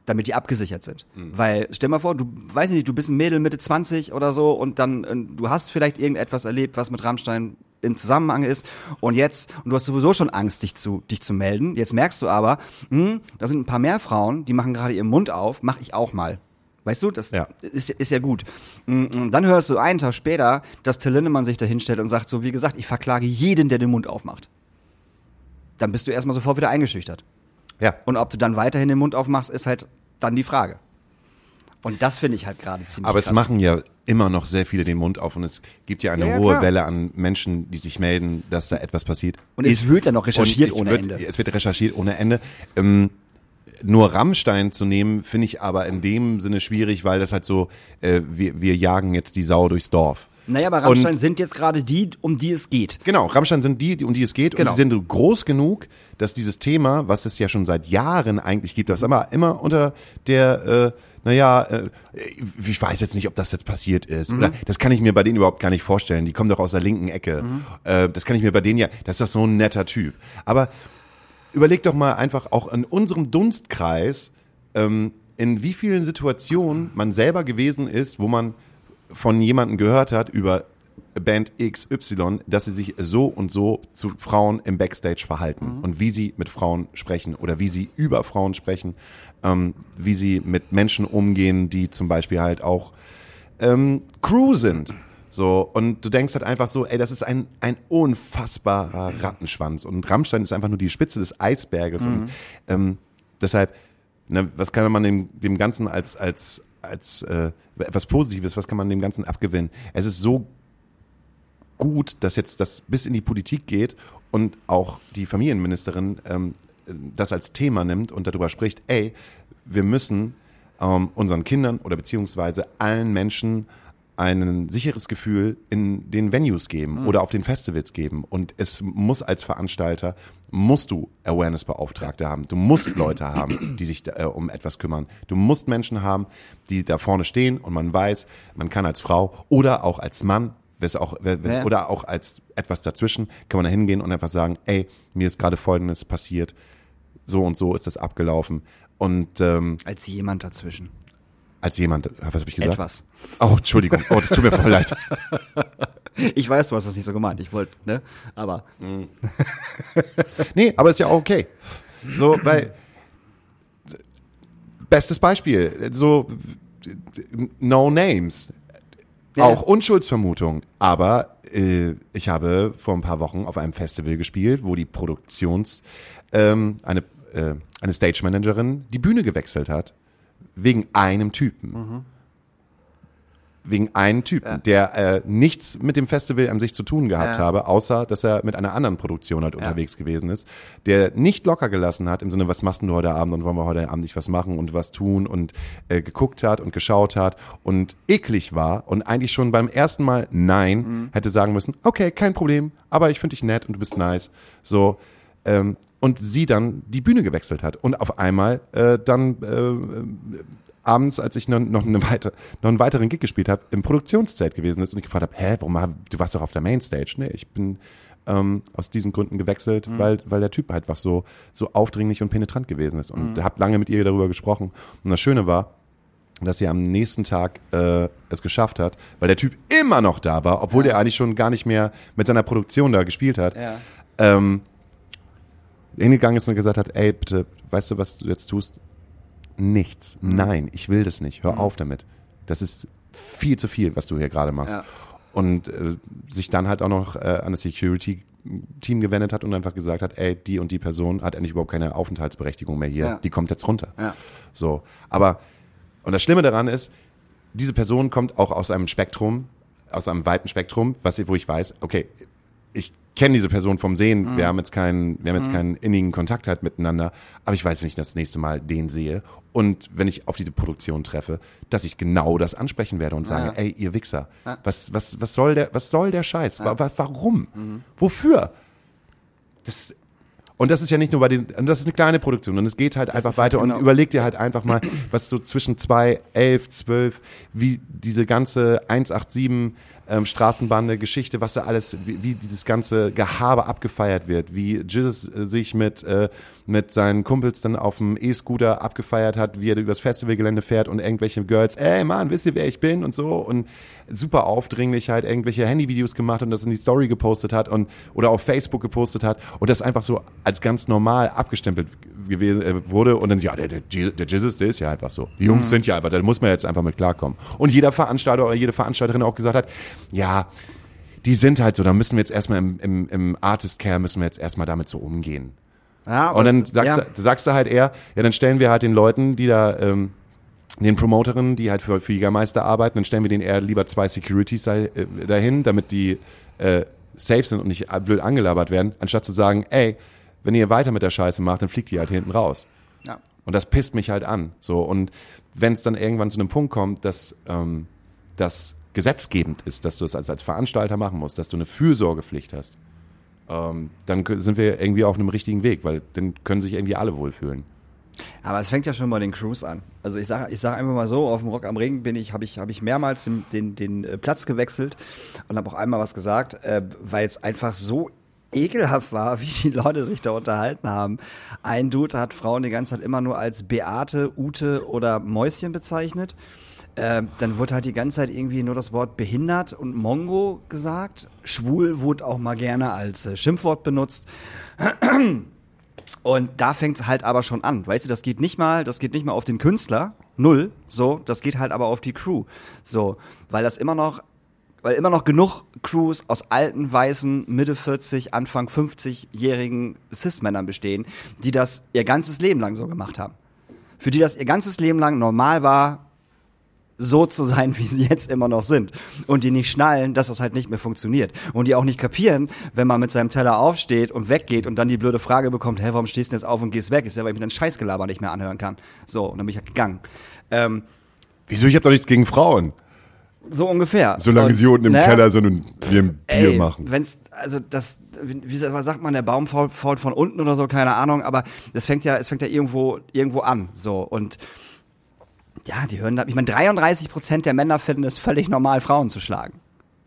damit die abgesichert sind. Mhm. Weil stell mal vor, du weiß nicht, du bist ein Mädel Mitte 20 oder so und dann äh, du hast vielleicht irgendetwas erlebt, was mit Rammstein im Zusammenhang ist und jetzt und du hast sowieso schon Angst dich zu dich zu melden. Jetzt merkst du aber, hm, da sind ein paar mehr Frauen, die machen gerade ihren Mund auf, mach ich auch mal. Weißt du, das ja. Ist, ist ja gut. Mm, und dann hörst du einen Tag später, dass Till Lindemann sich da hinstellt und sagt so, wie gesagt, ich verklage jeden, der den Mund aufmacht. Dann bist du erstmal sofort wieder eingeschüchtert. Ja. Und ob du dann weiterhin den Mund aufmachst, ist halt dann die Frage. Und das finde ich halt gerade ziemlich Aber krass. es machen ja immer noch sehr viele den Mund auf und es gibt ja eine ja, hohe klar. Welle an Menschen, die sich melden, dass da etwas passiert. Und es ist, wird ja noch recherchiert ohne wird, Ende. Es wird recherchiert ohne Ende. Ähm, nur Rammstein zu nehmen, finde ich aber in dem Sinne schwierig, weil das halt so, äh, wir, wir jagen jetzt die Sau durchs Dorf. Naja, aber Rammstein und, sind jetzt gerade die, um die es geht. Genau, Rammstein sind die, um die es geht. Genau. Und sie sind groß genug, dass dieses Thema, was es ja schon seit Jahren eigentlich gibt, was immer, immer unter der, äh, naja, äh, ich weiß jetzt nicht, ob das jetzt passiert ist. Mhm. Oder das kann ich mir bei denen überhaupt gar nicht vorstellen. Die kommen doch aus der linken Ecke. Mhm. Äh, das kann ich mir bei denen ja, das ist doch so ein netter Typ. Aber überleg doch mal einfach auch in unserem Dunstkreis, ähm, in wie vielen Situationen man selber gewesen ist, wo man von jemandem gehört hat über Band XY, dass sie sich so und so zu Frauen im Backstage verhalten und wie sie mit Frauen sprechen oder wie sie über Frauen sprechen, ähm, wie sie mit Menschen umgehen, die zum Beispiel halt auch ähm, Crew sind. So, und du denkst halt einfach so, ey, das ist ein, ein unfassbarer Rattenschwanz. Und Rammstein ist einfach nur die Spitze des Eisberges. Und ähm, deshalb, ne, was kann man dem, dem Ganzen als, als, als äh, etwas Positives, was kann man dem Ganzen abgewinnen? Es ist so gut, dass jetzt das bis in die Politik geht und auch die Familienministerin ähm, das als Thema nimmt und darüber spricht, ey, wir müssen ähm, unseren Kindern oder beziehungsweise allen Menschen ein sicheres Gefühl in den Venues geben oder auf den Festivals geben. Und es muss als Veranstalter, musst du Awareness-Beauftragte haben. Du musst Leute haben, die sich äh, um etwas kümmern. Du musst Menschen haben, die da vorne stehen und man weiß, man kann als Frau oder auch als Mann wes auch, wer- Ja. oder auch als etwas dazwischen, kann man da hingehen und einfach sagen, ey, mir ist gerade Folgendes passiert, so und so ist das abgelaufen. Und ähm, Als jemand dazwischen. als jemand, was habe ich gesagt? Etwas. Oh, Entschuldigung, oh, das tut mir voll leid. Ich weiß, du hast das nicht so gemeint. Ich wollte, ne? Aber Nee, aber ist ja auch okay. So, weil bestes Beispiel, so No Names, Ja. auch Unschuldsvermutung, aber äh, ich habe vor ein paar Wochen auf einem Festival gespielt, wo die Produktions ähm, eine äh, eine Stage Managerin die Bühne gewechselt hat wegen einem Typen. Wegen einem Typen, der äh, nichts mit dem Festival an sich zu tun gehabt Ja. habe, außer dass er mit einer anderen Produktion halt unterwegs gewesen ist, der nicht locker gelassen hat im Sinne, was machst du heute Abend und wollen wir heute Abend nicht was machen und was tun und äh, geguckt hat und geschaut hat und eklig war und eigentlich schon beim ersten Mal Nein hätte sagen müssen, okay, kein Problem, aber ich finde dich nett und du bist nice. So, ähm, und sie dann die Bühne gewechselt hat und auf einmal äh, dann äh, abends, als ich noch, noch, eine weiter, noch einen weiteren Gig gespielt habe, im Produktionszelt gewesen ist und ich gefragt habe, hä, warum hab, du warst doch auf der Mainstage? Nee, ich bin ähm, aus diesen Gründen gewechselt, weil, weil der Typ halt was so, so aufdringlich und penetrant gewesen ist. Und habe lange mit ihr darüber gesprochen. Und das Schöne war, dass sie am nächsten Tag äh, es geschafft hat, weil der Typ immer noch da war, obwohl der eigentlich schon gar nicht mehr mit seiner Produktion da gespielt hat ja. ähm, hingegangen ist und gesagt hat, ey, bitte, weißt du, was du jetzt tust? Nichts. Mhm. Nein, ich will das nicht. Hör auf damit. Das ist viel zu viel, was du hier gerade machst. Ja. Und äh, sich dann halt auch noch äh, an das Security-Team gewendet hat und einfach gesagt hat, ey, die und die Person hat endlich überhaupt keine Aufenthaltsberechtigung mehr hier. Ja. Die kommt jetzt runter. Ja. So. Aber, und das Schlimme daran ist, diese Person kommt auch aus einem Spektrum, aus einem weiten Spektrum, was, wo ich weiß, okay, ich kenne diese Person vom Sehen, wir haben jetzt keinen, wir haben jetzt keinen innigen Kontakt halt miteinander, aber ich weiß, wenn ich das nächste Mal den sehe und wenn ich auf diese Produktion treffe, dass ich genau das ansprechen werde und sage, Ja. ey, ihr Wichser, was, was, was soll der, was soll der Scheiß? Wa- Warum? Wofür? Das, und das ist ja nicht nur bei den, und das ist eine kleine Produktion und es geht halt einfach ist halt weiter genau- und überleg dir halt einfach mal, was so zwischen zwei, elf, zwölf, wie diese ganze 187 ähm, Straßenbande Geschichte, was da alles, wie, wie dieses ganze Gehabe abgefeiert wird, wie Jesus äh, sich mit, äh, mit seinen Kumpels dann auf dem E-Scooter abgefeiert hat, wie er übers Festivalgelände fährt und irgendwelche Girls, ey Mann, wisst ihr, wer ich bin? und so. Und super aufdringlich halt irgendwelche Handyvideos gemacht und das in die Story gepostet hat und oder auf Facebook gepostet hat und das einfach so als ganz normal abgestempelt gewesen äh, wurde und dann ja der der, der Jesus der ist ja einfach so. Die Jungs sind ja einfach da muss man jetzt einfach mit klarkommen. Und jeder Veranstalter oder jede Veranstalterin auch gesagt hat ja die sind halt so da müssen wir jetzt erstmal im, im, im Artist Care müssen wir jetzt erstmal damit so umgehen ja und dann sagst, ja. du, sagst du halt eher, ja, dann stellen wir halt den Leuten, die da, ähm, den Promoterinnen, die halt für, für Jägermeister arbeiten, dann stellen wir denen eher lieber zwei Securities da, äh, dahin, damit die äh, safe sind und nicht blöd angelabert werden, anstatt zu sagen, ey, wenn ihr weiter mit der Scheiße macht, dann fliegt die halt hinten raus. Ja. Und das pisst mich halt an. So, und wenn es dann irgendwann zu einem Punkt kommt, dass ähm, das gesetzgebend ist, dass du es als, als Veranstalter machen musst, dass du eine Fürsorgepflicht hast, ähm, dann sind wir irgendwie auf einem richtigen Weg, weil dann können sich irgendwie alle wohlfühlen. Aber es fängt ja schon bei den Crews an. Also ich sage ich sag einfach mal so, auf dem Rock am Ring bin ich, habe ich, hab ich mehrmals den, den, den äh, Platz gewechselt und habe auch einmal was gesagt, äh, weil es einfach so ekelhaft war, wie die Leute sich da unterhalten haben. Ein Dude hat Frauen die ganze Zeit immer nur als Beate, Ute oder Mäuschen bezeichnet. Äh, dann wurde halt die ganze Zeit irgendwie nur das Wort behindert und Mongo gesagt. Schwul wurde auch mal gerne als äh, Schimpfwort benutzt. Und da fängt es halt aber schon an. Weißt du, das geht nicht mal, das geht nicht mal auf den Künstler, null, so, das geht halt aber auf die Crew. So, weil das immer noch, weil immer noch genug Crews aus alten, weißen, Mitte 40, Anfang 50-jährigen Cis-Männern bestehen, die das ihr ganzes Leben lang so gemacht haben. Für die das ihr ganzes Leben lang normal war, so zu sein, wie sie jetzt immer noch sind. Und die nicht schnallen, dass das halt nicht mehr funktioniert. Und die auch nicht kapieren, wenn man mit seinem Teller aufsteht und weggeht und dann die blöde Frage bekommt, hä, warum stehst du jetzt auf und gehst weg? Ist ja, weil ich mir dann Scheißgelaber nicht mehr anhören kann. So, und dann bin ich halt gegangen. Ähm, Wieso? Ich habe doch nichts gegen Frauen. so ungefähr. Solange Und, sie unten im ne, Keller sind und wir ein Bier Ey, machen. Wenn's, also das, wie sagt man, der Baum fault, fault von unten oder so, keine Ahnung, aber das fängt ja, es fängt ja irgendwo, irgendwo an, so. Und ja, die hören da, ich meine, 33 Prozent der Männer finden es völlig normal, Frauen zu schlagen.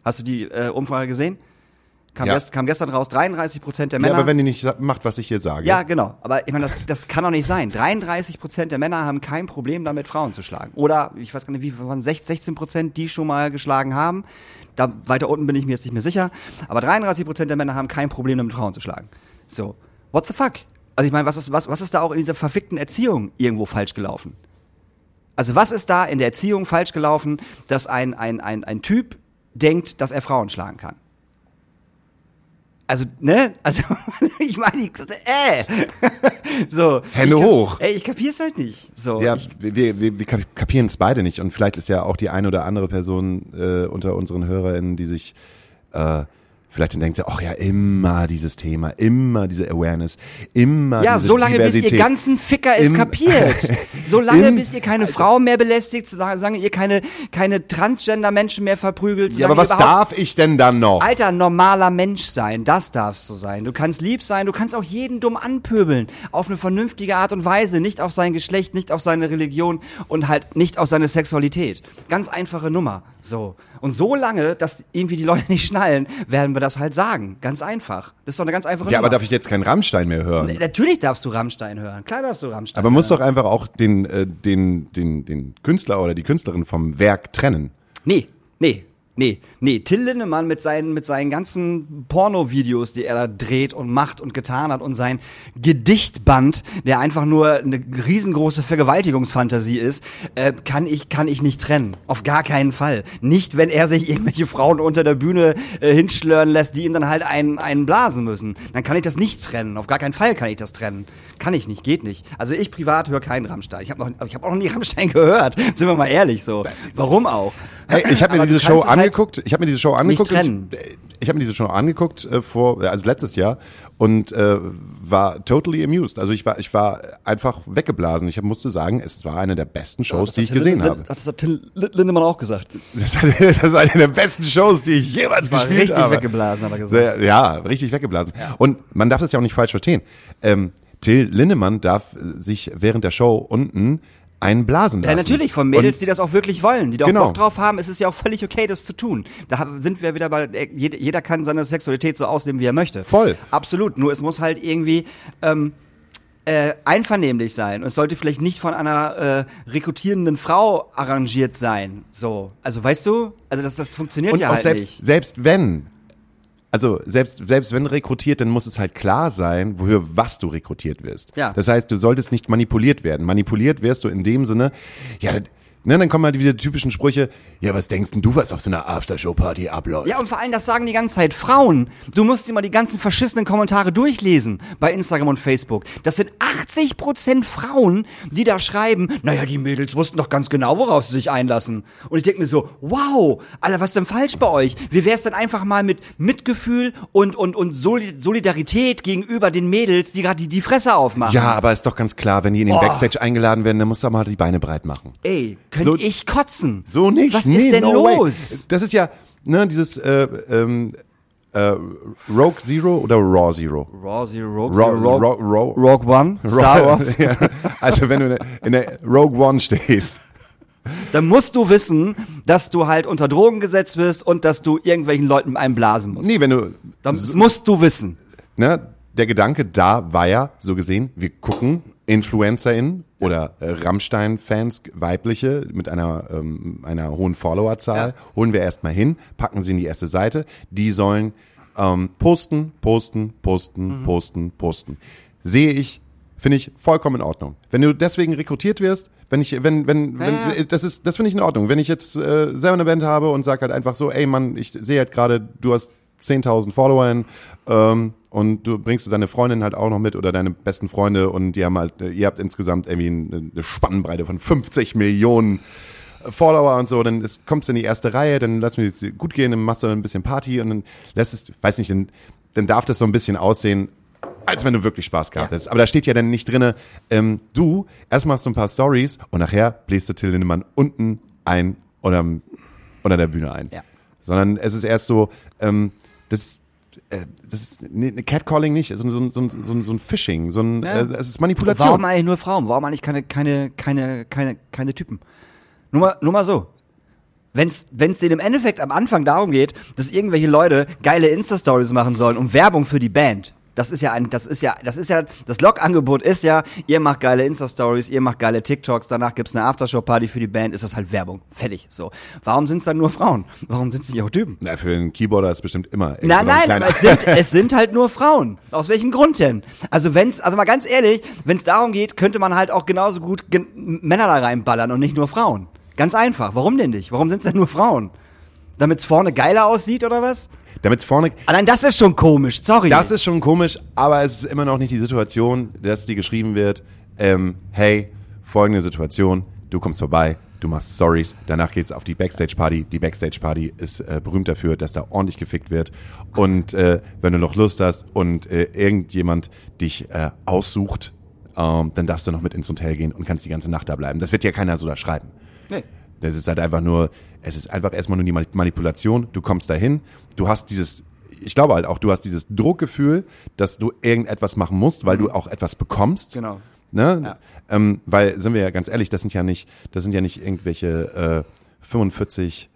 Hast du die äh, Umfrage gesehen? Kam, Ja. gest, kam gestern raus, 33 Prozent der Ja, Männer. aber wenn die nicht macht, was ich hier sage. Ja, genau. Aber ich meine, das, das kann doch nicht sein. 33 Prozent der Männer haben kein Problem damit, Frauen zu schlagen. Oder, ich weiß gar nicht, wie viel waren 16 Prozent, die schon mal geschlagen haben. Da weiter unten bin ich mir jetzt nicht mehr sicher. Aber 33 Prozent der Männer haben kein Problem damit, Frauen zu schlagen. So, what the fuck? Also ich meine, was ist, was, was ist da auch in dieser verfickten Erziehung irgendwo falsch gelaufen? Also was ist da in der Erziehung falsch gelaufen, dass ein, ein, ein, ein Typ denkt, dass er Frauen schlagen kann? Also, ne? Also, ich meine, ich- äh. so. Hände ich, hoch. Ey, ich kapier's halt nicht. So. Ja, ich, wir, wir, wir kapieren es beide nicht und vielleicht ist ja auch die eine oder andere Person äh, unter unseren HörerInnen, die sich äh, vielleicht denkt, ach ja, immer dieses Thema, immer diese Awareness, immer ja, diese so lange, bis Diversität. ihr ganzen Ficker es Im- kapiert. So lange, bis ihr keine Frauen mehr belästigt, solange ihr keine, keine Transgender-Menschen mehr verprügelt. Ja, aber was ihr darf ich denn dann noch? Alter, normaler Mensch sein, das darfst du sein. Du kannst lieb sein, du kannst auch jeden dumm anpöbeln. Auf eine vernünftige Art und Weise. Nicht auf sein Geschlecht, nicht auf seine Religion und halt nicht auf seine Sexualität. Ganz einfache Nummer. So. Und so lange, dass irgendwie die Leute nicht schnallen, werden wir das halt sagen. Ganz einfach. Das ist doch eine ganz einfache Ja, Nummer. aber darf ich jetzt keinen Rammstein mehr hören? Natürlich darfst du Rammstein hören. Klar darfst du Rammstein Aber man muss doch einfach auch den, äh, den, den, den Künstler oder die Künstlerin vom Werk trennen. Nee, nee, nee, nee. Till Lindemann mit seinen, mit seinen ganzen Porno-Videos, die er da dreht und macht und getan hat und sein Gedichtband, der einfach nur eine riesengroße Vergewaltigungsfantasie ist, äh, kann ich, kann ich nicht trennen. Auf gar keinen Fall. Nicht, wenn er sich irgendwelche Frauen unter der Bühne äh, hinschlören lässt, die ihm dann halt einen, einen blasen müssen. Dann kann ich das nicht trennen. Auf gar keinen Fall kann ich das trennen. Kann ich nicht, geht nicht. Also ich privat höre keinen Rammstein. Ich habe noch, ich habe auch noch nie Rammstein gehört. Sind wir mal ehrlich so. Warum auch? Hey, ich habe mir diese Show es halt angeguckt. ich habe mir diese Show angeguckt. Ich, ich habe mir diese Show angeguckt äh, vor, also letztes Jahr und äh, war totally amused. Also ich war, ich war einfach weggeblasen. Ich musste sagen, es war eine der besten Shows, die ich gesehen habe. Das hat Till Lindemann auch gesagt. Das ist das ist eine der besten Shows, die ich jemals War gespielt richtig habe. weggeblasen, hat er gesagt. Ja, richtig weggeblasen. Und man darf das ja auch nicht falsch verstehen. Ähm, Till Lindemann darf sich während der Show unten einen blasen lassen. Ja, natürlich, von Mädels, Und- die das auch wirklich wollen, die da Genau. auch Bock drauf haben, ist es ja auch völlig okay, das zu tun. Da sind wir wieder bei, äh, jeder, jeder kann seine Sexualität so ausleben, wie er möchte. Voll. Absolut, nur es muss halt irgendwie ähm, äh, einvernehmlich sein. Und es sollte vielleicht nicht von einer äh, rekrutierenden Frau arrangiert sein. So, also weißt du, also das, das funktioniert Und ja auch halt selbst, nicht. selbst wenn, also selbst, selbst wenn rekrutiert, dann muss es halt klar sein, wofür was du rekrutiert wirst. Ja. Das heißt, du solltest nicht manipuliert werden. Manipuliert wirst du in dem Sinne, ja, ne, dann kommen halt wieder die typischen Sprüche, ja, was denkst denn du, was auf so einer Aftershow-Party abläuft? Ja, und vor allem, das sagen die ganze Zeit Frauen. Du musst dir mal die ganzen verschissenen Kommentare durchlesen bei Instagram und Facebook. Das sind 80% Frauen, die da schreiben, naja, die Mädels wussten doch ganz genau, worauf sie sich einlassen. Und ich denke mir so, wow, Alter, was ist denn falsch bei euch? Wie wär's denn einfach mal mit Mitgefühl und, und, und Soli- Solidarität gegenüber den Mädels, die gerade die, die Fresse aufmachen? Ja, aber ist doch ganz klar, wenn die in den Oh. Backstage eingeladen werden, dann musst du mal die Beine breit machen. Ey, könnte So- ich kotzen? So nicht. Was nee, ist denn no way. los? Das ist ja, ne, dieses äh, ähm, äh, Rogue Zero oder Raw Zero? Raw Zero, Rogue Raw, Zero, Rogue, Raw, Rogue One, Star Raw- Wars. Ja, also wenn du in der, in der Rogue One stehst. dann musst du wissen, dass du halt unter Drogen gesetzt wirst und dass du irgendwelchen Leuten mit einem blasen musst. Nee, wenn du, Das musst du wissen. ne, der Gedanke da war ja, so gesehen, wir gucken InfluencerInnen oder äh, Rammstein-Fans, weibliche, mit einer, ähm, einer hohen Followerzahl, Ja. holen wir erstmal hin, packen sie in die erste Seite. Die sollen ähm, posten, posten, posten, Mhm. posten, posten. Sehe ich, finde ich vollkommen in Ordnung. Wenn du deswegen rekrutiert wirst, wenn ich, wenn, wenn, wenn, Ja, ja. das ist, das finde ich in Ordnung. Wenn ich jetzt äh, selber eine Band habe und sag halt einfach so, ey Mann, ich sehe halt gerade, du hast 10.000 Follower ähm, und du bringst deine Freundin halt auch noch mit oder deine besten Freunde und die haben halt, ihr habt insgesamt irgendwie eine Spannbreite von 50 Millionen Follower und so, dann ist, kommst du in die erste Reihe, dann lass mir jetzt gut gehen, dann machst du ein bisschen Party und dann lässt es, weiß nicht, dann, dann darf das so ein bisschen aussehen, als wenn du wirklich Spaß gehabt Ja. hättest. Aber da steht ja dann nicht drinne, ähm, du, erst machst du ein paar Stories und nachher bläst du Till Lindemann unten ein oder unter der Bühne ein. Ja. Sondern es ist erst so, ähm, das, äh, das ist ne, ne Catcalling nicht, so, so, so, so, so, so ein Phishing, so ein, Ja. äh, es ist Manipulation. Warum eigentlich nur Frauen? Warum eigentlich keine, keine, keine, keine, keine Typen? Nur mal, nur mal so. Wenn es denen im Endeffekt am Anfang darum geht, dass irgendwelche Leute geile Insta-Stories machen sollen und Werbung für die Band. Das ist ja ein, das ist ja, das ist ja, das Log-Angebot ist ja, ihr macht geile Insta-Stories, ihr macht geile TikToks, danach gibt's eine Aftershow-Party für die Band, ist das halt Werbung. Fertig. So. Warum sind's dann nur Frauen? Warum sind's nicht auch Typen? Na, für einen Keyboarder ist bestimmt immer. Nein, nein, aber es sind, es sind halt nur Frauen. Aus welchem Grund denn? Also wenn's, also mal ganz ehrlich, wenn es darum geht, könnte man halt auch genauso gut Männer da reinballern und nicht nur Frauen. Ganz einfach. Warum denn nicht? Warum sind es denn nur Frauen? Damit's vorne geiler aussieht oder was? Damit vorne, Allein das ist schon komisch, sorry. Das ist schon komisch, aber es ist immer noch nicht die Situation, dass dir geschrieben wird, ähm, hey, folgende Situation, du kommst vorbei, du machst Stories, danach geht's auf die Backstage-Party. Die Backstage-Party ist äh, berühmt dafür, dass da ordentlich gefickt wird. Und äh, wenn du noch Lust hast und äh, irgendjemand dich äh, aussucht, ähm, dann darfst du noch mit ins Hotel gehen und kannst die ganze Nacht da bleiben. Das wird ja keiner so da schreiben. Nee. Das ist halt einfach nur, es ist einfach erstmal nur die Mani- Manipulation. Du kommst dahin, du hast dieses, ich glaube halt auch, du hast dieses Druckgefühl, dass du irgendetwas machen musst, weil du auch etwas bekommst. Genau. Ne? Ja. Ähm, weil, sind wir ja ganz ehrlich, das sind ja nicht, das sind ja nicht irgendwelche äh, 45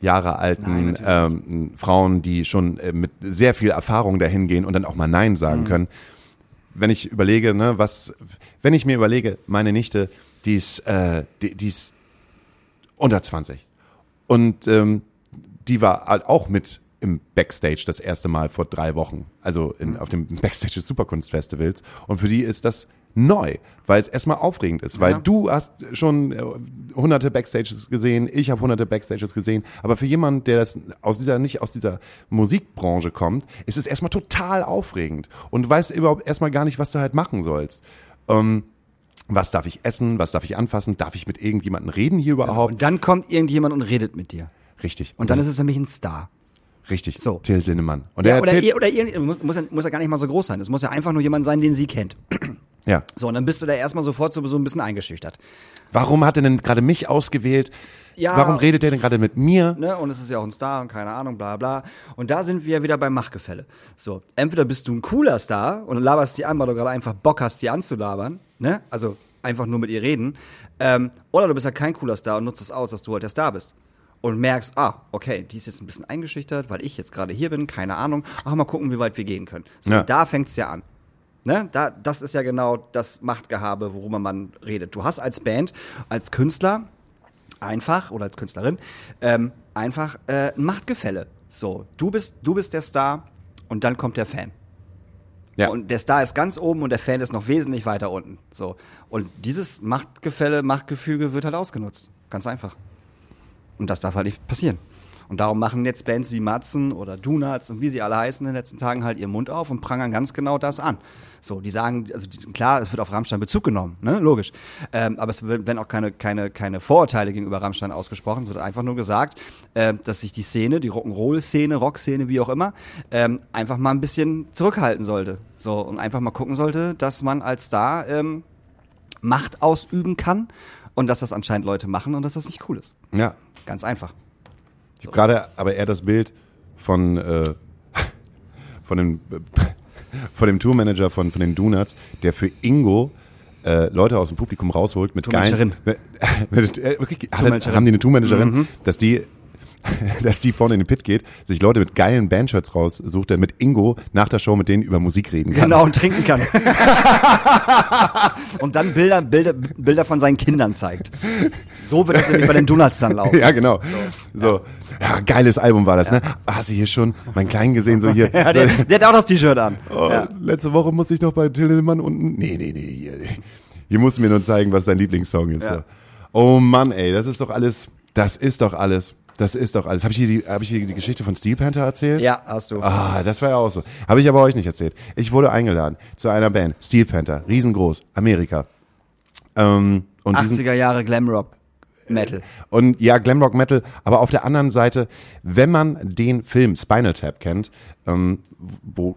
Jahre Nein, alten natürlich ähm, Frauen, die schon äh, mit sehr viel Erfahrung dahin gehen und dann auch mal Nein Mhm. sagen können. Wenn ich überlege, ne, was, wenn ich mir überlege, meine Nichte, die ist, äh, die, die ist unter 20. Und ähm, die war halt auch mit im Backstage das erste Mal vor drei Wochen, also in, auf dem Backstage des Superkunstfestivals. Und für die ist das neu, weil es erstmal aufregend ist, weil Ja. du hast schon äh, hunderte Backstages gesehen, ich habe hunderte Backstages gesehen, aber für jemanden, der das aus dieser nicht aus dieser Musikbranche kommt, ist es erstmal total aufregend und du weißt überhaupt erstmal gar nicht, was du halt machen sollst. Ähm, was darf ich essen? Was darf ich anfassen? Darf ich mit irgendjemandem reden hier überhaupt? Und dann kommt irgendjemand und redet mit dir. Richtig. Und dann das ist es nämlich ein Star. richtig. So. Till Lindemann. Und Ja, der oder, ihr, oder ihr, muss, muss, ja, muss ja gar nicht mal so groß sein. Es muss ja einfach nur jemand sein, den sie kennt. ja. So, und dann bist du da erstmal sofort so, so ein bisschen eingeschüchtert. Warum hat er denn gerade mich ausgewählt? Ja. Warum redet er denn gerade mit mir? ne? Und es ist ja auch ein Star und keine Ahnung, bla bla. Und da sind wir wieder beim Machtgefälle. So, entweder bist du ein cooler Star und laberst die an, weil du gerade einfach Bock hast, die anzulabern, ne? Also einfach nur mit ihr reden. Ähm, oder du bist ja kein cooler Star und nutzt es aus, dass du halt der Star bist. Und merkst, ah, okay, die ist jetzt ein bisschen eingeschüchtert, weil ich jetzt gerade hier bin, keine Ahnung. Ach, mal gucken, wie weit wir gehen können. So, Ja. da fängt's ja an. Ne? Da, das ist ja genau das Machtgehabe, worüber man redet. Du hast als Band, als Künstler einfach oder als Künstlerin ähm, einfach äh, ein Machtgefälle. So, du bist du bist der Star und dann kommt der Fan. Ja. Und der Star ist ganz oben und der Fan ist noch wesentlich weiter unten. So und dieses Machtgefälle, Machtgefüge wird halt ausgenutzt, ganz einfach. Und das darf halt nicht passieren. Und darum machen jetzt Bands wie Matzen oder Donuts und wie sie alle heißen in den letzten Tagen halt ihren Mund auf und prangern ganz genau das an. So, die sagen, also die, klar, es wird auf Rammstein Bezug genommen, ne, logisch. Ähm, aber es werden auch keine, keine, keine Vorurteile gegenüber Rammstein ausgesprochen. Es wird einfach nur gesagt, äh, dass sich die Szene, die Rock'n'Roll-Szene, Rock-Szene, wie auch immer, ähm, einfach mal ein bisschen zurückhalten sollte. So, und einfach mal gucken sollte, dass man als Star ähm, Macht ausüben kann und dass das anscheinend Leute machen und dass das nicht cool ist. Ja. Ganz einfach. Ich habe gerade aber eher das Bild von, äh, von dem, von dem Tourmanager von, von den Donuts, der für Ingo äh, Leute aus dem Publikum rausholt mit geilen. Mit, mit, äh, okay, hat, haben die eine Tourmanagerin, dass die dass Steve vorne in den Pit geht, sich Leute mit geilen Bandshirts raussucht, der mit Ingo nach der Show mit denen über Musik reden kann. Genau, und trinken kann. und dann Bilder, Bilder, Bilder von seinen Kindern zeigt. So wird das nämlich bei den Donuts dann laufen. Ja, genau. So. Ja, geiles Album war das, ne? Ah, Hast du hier schon meinen Kleinen gesehen, so hier. Ja, der, der hat auch das T-Shirt an. Oh, Ja. Letzte Woche musste ich noch bei Tillemann unten. Nee, nee, nee. Hier, hier musst du mir nur zeigen, was dein Lieblingssong ist. Ja. So. Oh Mann, ey, das ist doch alles. Das ist doch alles. Das ist doch alles. Habe ich hier die, hab ich hier die Geschichte von Steel Panther erzählt? Ja, hast du. Ah, das war ja auch so. Habe ich aber euch nicht erzählt. Ich wurde eingeladen zu einer Band, Steel Panther, riesengroß, Amerika. Ähm, und diesen, 80er Jahre Glamrock Metal. und ja, Glamrock Metal, aber auf der anderen Seite, wenn man den Film Spinal Tap kennt, ähm, wo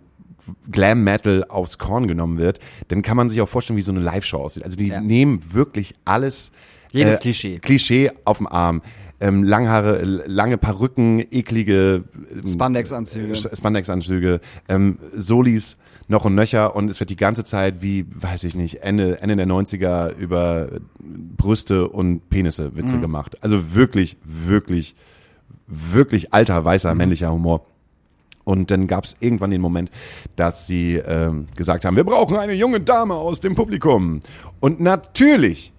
Glam Metal aufs Korn genommen wird, dann kann man sich auch vorstellen, wie so eine Live-Show aussieht. Also die Ja. nehmen wirklich alles. äh, Jedes Klischee. Klischee auf dem Arm. Ähm, Langhaare, lange Perücken, eklige ähm, Spandex-Anzüge. Spandex-Anzüge, ähm, Solis noch und nöcher und es wird die ganze Zeit wie, weiß ich nicht, Ende, Ende der 90er über Brüste und Penisse Mhm. Witze gemacht. Also wirklich, wirklich, wirklich alter, weißer, Mhm. männlicher Humor. Und dann gab es irgendwann den Moment, dass sie ähm, gesagt haben, wir brauchen eine junge Dame aus dem Publikum. Und natürlich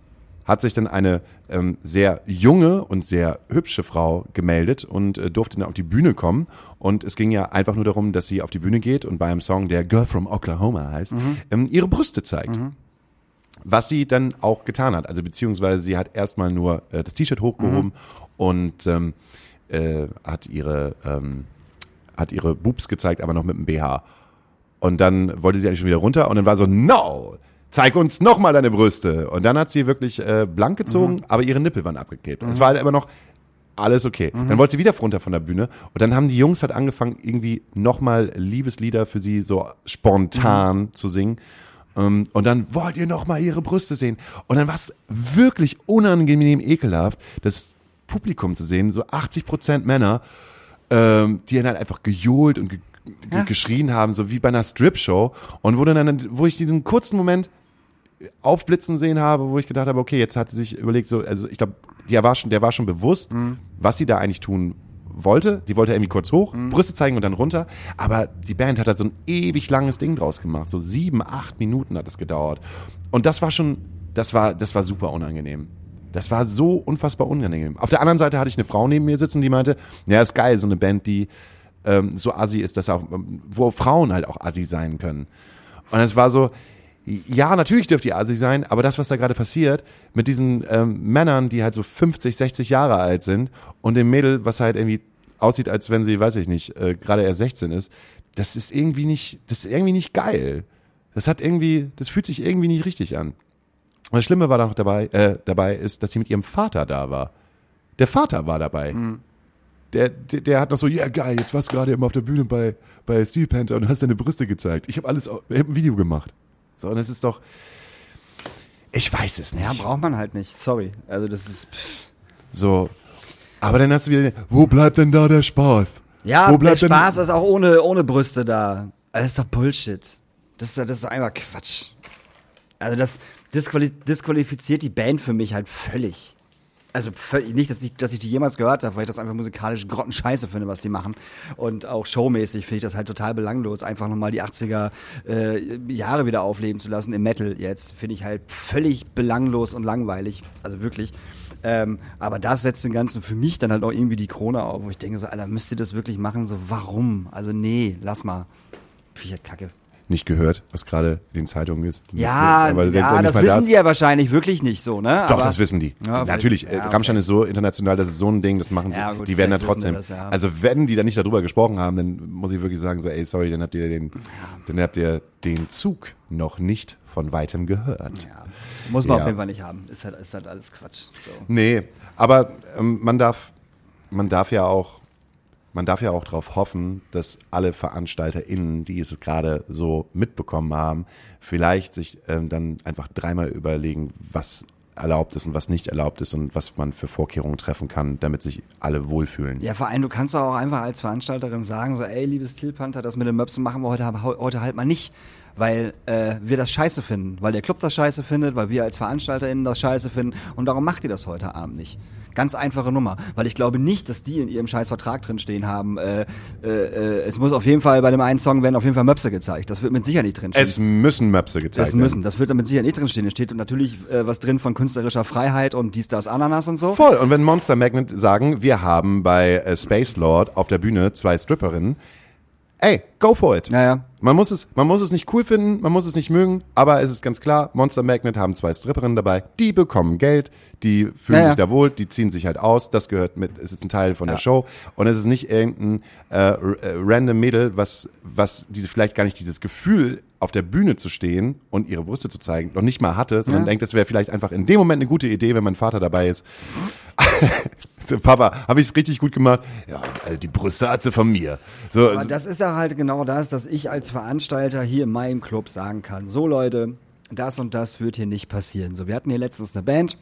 hat sich dann eine ähm, sehr junge und sehr hübsche Frau gemeldet und äh, durfte dann auf die Bühne kommen. Und es ging ja einfach nur darum, dass sie auf die Bühne geht und bei einem Song, der Girl from Oklahoma heißt, ähm, ihre Brüste zeigt. Was sie dann auch getan hat. Also beziehungsweise sie hat erstmal nur äh, das T-Shirt hochgehoben und ähm, äh, hat ihre ähm, hat ihre Boobs gezeigt, aber noch mit dem BH. Und dann wollte sie eigentlich schon wieder runter und dann war so, no, zeig uns noch mal deine Brüste. Und dann hat sie wirklich äh, blank gezogen, aber ihre Nippel waren abgeklebt. Es war halt immer noch alles okay. Dann wollte sie wieder runter von der Bühne und dann haben die Jungs halt angefangen, irgendwie noch mal Liebeslieder für sie so spontan zu singen. Ähm, Und dann wollt ihr noch mal ihre Brüste sehen. Und dann war es wirklich unangenehm ekelhaft, das Publikum zu sehen, so 80 Prozent Männer, ähm, die dann halt einfach gejohlt und ge ge geschrien haben, so wie bei einer Strip-Show. Und wo dann, wo ich diesen kurzen Moment aufblitzen sehen habe, wo ich gedacht habe, okay, jetzt hat sie sich überlegt, so, also ich glaube, der war schon, der war schon bewusst, was sie da eigentlich tun wollte. Die wollte irgendwie kurz hoch, Brüste zeigen und dann runter. Aber die Band hat halt so ein ewig langes Ding draus gemacht. So sieben, acht Minuten hat es gedauert. Und das war schon, das war, das war super unangenehm. Das war so unfassbar unangenehm. Auf der anderen Seite hatte ich eine Frau neben mir sitzen, die meinte, ja, ist geil, so eine Band, die ähm, so assi ist, dass auch, wo Frauen halt auch assi sein können. Und es war so, ja, natürlich dürft ihr assi sein, aber das, was da gerade passiert, mit diesen ähm, Männern, die halt so 50, 60 Jahre alt sind und dem Mädel, was halt irgendwie aussieht, als wenn sie, weiß ich nicht, äh, gerade erst 16 ist, das ist irgendwie nicht, das ist irgendwie nicht geil. Das hat irgendwie, das fühlt sich irgendwie nicht richtig an. Und das Schlimme war dann noch dabei, äh, dabei ist, dass sie mit ihrem Vater da war. Der Vater war dabei. Der, der, der hat noch so, ja geil, jetzt warst du gerade immer auf der Bühne bei, bei Steel Panther und hast deine Brüste gezeigt. Ich habe alles, ich hab ein Video gemacht. So, und es ist doch, ich weiß es nicht. Ja, braucht man halt nicht. Sorry. Also das ist. Pff. so, aber dann hast du wieder, wo bleibt denn da der Spaß? Ja, wo der bleibt denn- Spaß ist auch ohne, ohne Brüste da. Also Das ist doch Bullshit. Das ist, das ist doch einfach Quatsch. Also das disquali disqualifiziert die Band für mich halt völlig. Also nicht, dass ich, dass ich die jemals gehört habe, weil ich das einfach musikalisch grottenscheiße finde, was die machen. Und auch showmäßig finde ich das halt total belanglos, einfach nochmal die 80er äh, Jahre wieder aufleben zu lassen im Metal jetzt. Finde ich halt völlig belanglos und langweilig. Also wirklich. Ähm, aber das setzt den Ganzen für mich dann halt auch irgendwie die Krone auf, wo ich denke so, Alter, müsst ihr das wirklich machen? So, warum? Also nee, lass mal. Finde ich halt kacke. Nicht gehört, was gerade in den Zeitungen ist. Ja, Aber ja das wissen da ist. die ja wahrscheinlich wirklich nicht so, ne? Doch, Aber- das wissen die. Ja, Natürlich, vielleicht- äh, ja, Rammstein okay. ist so international, das ist so ein Ding, das machen sie. Ja, gut, die werden wissen trotzdem. das, ja. Also wenn die da nicht darüber gesprochen haben, dann muss ich wirklich sagen, so, ey, sorry, dann habt ihr den, dann habt ihr den Zug noch nicht von weitem gehört. Ja, muss man Ja. auf jeden Fall nicht haben. Ist halt, ist halt alles Quatsch. So. Nee, aber ähm, man darf, man darf ja auch, man darf ja auch darauf hoffen, dass alle VeranstalterInnen, die es gerade so mitbekommen haben, vielleicht sich ähm, dann einfach dreimal überlegen, was erlaubt ist und was nicht erlaubt ist und was man für Vorkehrungen treffen kann, damit sich alle wohlfühlen. Ja, vor allem, du kannst auch einfach als Veranstalterin sagen, so, ey, liebes Steel Panther, das mit den Möpsen machen wir heute, heute halt mal nicht. Weil äh, wir das scheiße finden, weil der Club das scheiße findet, weil wir als VeranstalterInnen das scheiße finden und darum macht ihr das heute Abend nicht. Ganz einfache Nummer, weil ich glaube nicht, dass die in ihrem scheiß Vertrag drin stehen haben. Äh, äh, äh, es muss auf jeden Fall bei dem einen Song werden auf jeden Fall Möpse gezeigt. Das wird mit Sicherheit nicht drin stehen. Es müssen Möpse gezeigt Es müssen, das wird damit sicher nicht drin stehen. Es steht natürlich äh, was drin von künstlerischer Freiheit und dies, das, Ananas und so. Voll. Und wenn Monster Magnet sagen, wir haben bei äh, Space Lord auf der Bühne zwei Stripperinnen, ey, go for it. Naja. Man muss es, man muss es nicht cool finden, man muss es nicht mögen, aber es ist ganz klar, Monster Magnet haben zwei Stripperinnen dabei, die bekommen Geld, die fühlen Ja, sich ja. da wohl, die ziehen sich halt aus, das gehört mit, es ist ein Teil von der Show und es ist nicht irgendein äh, äh, random Mädel, was, was diese vielleicht gar nicht dieses Gefühl auf der Bühne zu stehen und ihre Brüste zu zeigen, noch nicht mal hatte, sondern Ja. denkt, das wäre vielleicht einfach in dem Moment eine gute Idee, wenn mein Vater dabei ist. So, Papa, habe ich es richtig gut gemacht? Ja, also die Brüste hat sie von mir. So, Aber das ist ja halt genau das, dass ich als Veranstalter hier in meinem Club sagen kann, so Leute, das und das wird hier nicht passieren. So, wir hatten hier letztens eine Band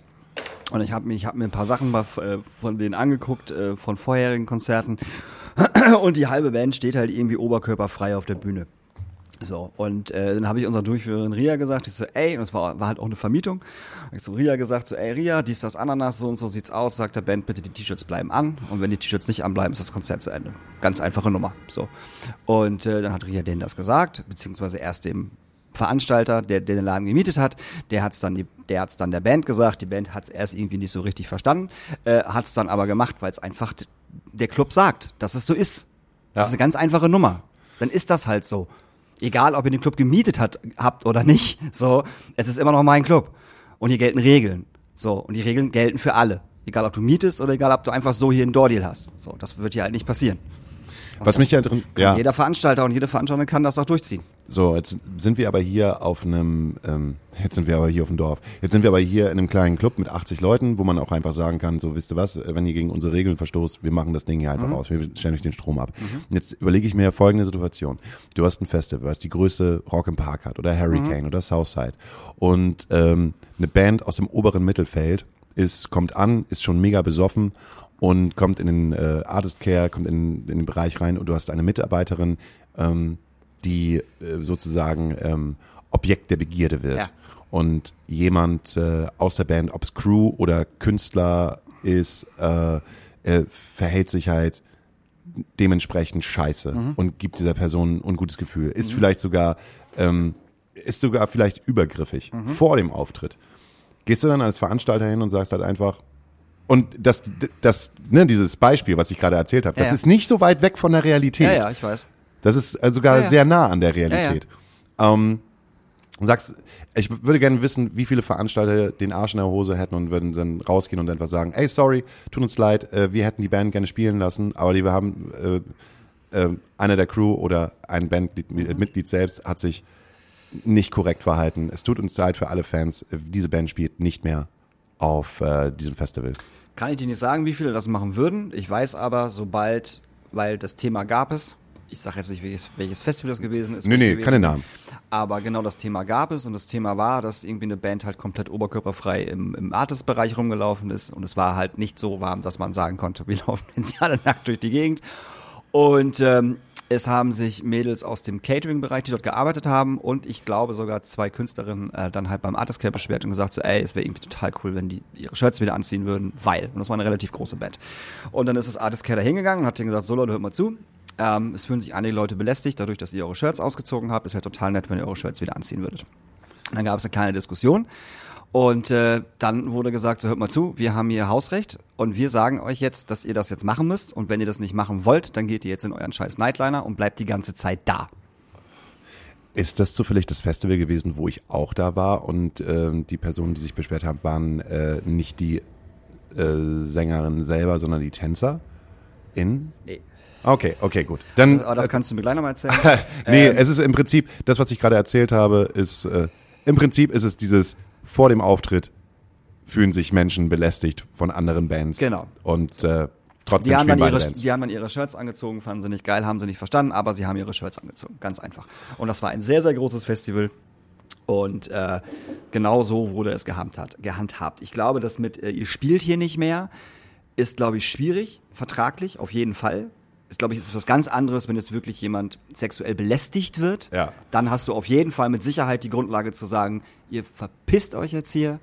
und ich habe mir, ich hab mir ein paar Sachen mal, äh, von denen angeguckt, äh, von vorherigen Konzerten und die halbe Band steht halt irgendwie oberkörperfrei auf der Bühne. So, und äh, dann habe ich unserer Durchführerin Ria gesagt, ich so, ey, und es war, war halt auch eine Vermietung. Ich so, Ria gesagt, so, ey, Ria, dies, das, Ananas, so und so sieht's aus, sagt der Band, bitte die T-Shirts bleiben an. Und wenn die T-Shirts nicht anbleiben, ist das Konzert zu Ende. Ganz einfache Nummer. So. Und äh, dann hat Ria denen das gesagt, beziehungsweise erst dem Veranstalter, der, der den Laden gemietet hat, der hat's dann, die, der hat's dann der Band gesagt, die Band hat's erst irgendwie nicht so richtig verstanden, äh, hat's dann aber gemacht, weil es einfach der Club sagt, dass es so ist. Das ist eine ganz einfache Nummer. Dann ist das halt so. Egal, ob ihr den Club gemietet hat, habt oder nicht, so, es ist immer noch mein Club. Und hier gelten Regeln. So, und die Regeln gelten für alle. Egal, ob du mietest oder egal, ob du einfach so hier einen Door-Deal hast. So, das wird hier halt nicht passieren. was mich ja drin, ja. Jeder Veranstalter und jede Veranstalterin kann das auch durchziehen. So, jetzt sind wir aber hier auf einem, ähm, jetzt sind wir aber hier auf dem Dorf. Jetzt sind wir aber hier in einem kleinen Club mit 80 Leuten, wo man auch einfach sagen kann, so wisst ihr was, äh, wenn ihr gegen unsere Regeln verstoßt, wir machen das Ding hier einfach aus, wir stellen euch den Strom ab. Jetzt überlege ich mir folgende Situation. Du hast ein Festival, was die größte Rock im Park hat oder Hurricane oder Southside und ähm, eine Band aus dem oberen Mittelfeld ist, kommt an, ist schon mega besoffen und kommt in den äh, Artist Care, kommt in, in den Bereich rein und du hast eine Mitarbeiterin, ähm, die äh, sozusagen ähm, Objekt der Begierde wird. Ja. Und jemand äh, aus der Band, ob es Crew oder Künstler ist, äh, äh, verhält sich halt dementsprechend scheiße Mhm. und gibt dieser Person ein ungutes Gefühl. Ist vielleicht sogar, ähm, ist sogar vielleicht übergriffig Mhm. vor dem Auftritt. Gehst du dann als Veranstalter hin und sagst halt einfach, und das, das, ne, dieses Beispiel, was ich gerade erzählt habe, Ja, das ja. ist nicht so weit weg von der Realität. Ja, ja, ich weiß. Das ist äh, sogar Ja, ja. sehr nah an der Realität. Ähm, und sagst, ich würde gerne wissen, wie viele Veranstalter den Arsch in der Hose hätten und würden dann rausgehen und einfach sagen, ey, sorry, tut uns leid, äh, wir hätten die Band gerne spielen lassen, aber die wir haben, äh, äh, einer der Crew oder ein Bandmitglied selbst hat sich nicht korrekt verhalten. Es tut uns leid für alle Fans, äh, diese Band spielt nicht mehr auf äh, diesem Festival. Kann ich dir nicht sagen, wie viele das machen würden. Ich weiß aber, sobald, weil das Thema gab es, ich sage jetzt nicht, welches, welches Festival das gewesen ist. Nee, nee, gewesen. keine Namen. Aber genau das Thema gab es und das Thema war, dass irgendwie eine Band halt komplett oberkörperfrei im, im Artist-Bereich rumgelaufen ist und es war halt nicht so warm, dass man sagen konnte, wir laufen jetzt alle nackt durch die Gegend. Und ähm, es haben sich Mädels aus dem Catering-Bereich, die dort gearbeitet haben und ich glaube sogar zwei Künstlerinnen äh, dann halt beim Artist Care beschwert und gesagt so, ey, es wäre irgendwie total cool, wenn die ihre Shirts wieder anziehen würden, weil. Und das war eine relativ große Band. Und dann ist das Artist Care da hingegangen und hat denen gesagt, so Leute, hört mal zu. Ähm, es fühlen sich einige Leute belästigt, dadurch, dass ihr eure Shirts ausgezogen habt. Es wäre total nett, wenn ihr eure Shirts wieder anziehen würdet. Dann gab es eine kleine Diskussion. Und äh, dann wurde gesagt, so hört mal zu, wir haben hier Hausrecht und wir sagen euch jetzt, dass ihr das jetzt machen müsst. Und wenn ihr das nicht machen wollt, dann geht ihr jetzt in euren scheiß Nightliner und bleibt die ganze Zeit da. Ist das zufällig das Festival gewesen, wo ich auch da war und ähm, die Personen, die sich beschwert haben, waren äh, nicht die äh, Sängerin selber, sondern die Tänzer? In? Nee. Okay, okay, gut. Dann, Aber das kannst du mir gleich nochmal erzählen. nee, Ähm, es ist im Prinzip, das, was ich gerade erzählt habe, ist, äh, im Prinzip ist es dieses, vor dem Auftritt fühlen sich Menschen belästigt von anderen Bands. Genau. Und äh, trotzdem Die haben, spielen beide ihre, Bands. die haben dann ihre Shirts angezogen, fanden sie nicht geil, haben sie nicht verstanden, aber sie haben ihre Shirts angezogen. Ganz einfach. Und das war ein sehr, sehr großes Festival. Und äh, genau so wurde es gehandhabt. gehandhabt. Ich glaube, das mit, äh, ihr spielt hier nicht mehr, ist, glaube ich, schwierig, vertraglich, auf jeden Fall. Ist, glaube ich, ist was ganz anderes, wenn jetzt wirklich jemand sexuell belästigt wird. Ja. Dann hast du auf jeden Fall mit Sicherheit die Grundlage zu sagen, ihr verpisst euch jetzt hier.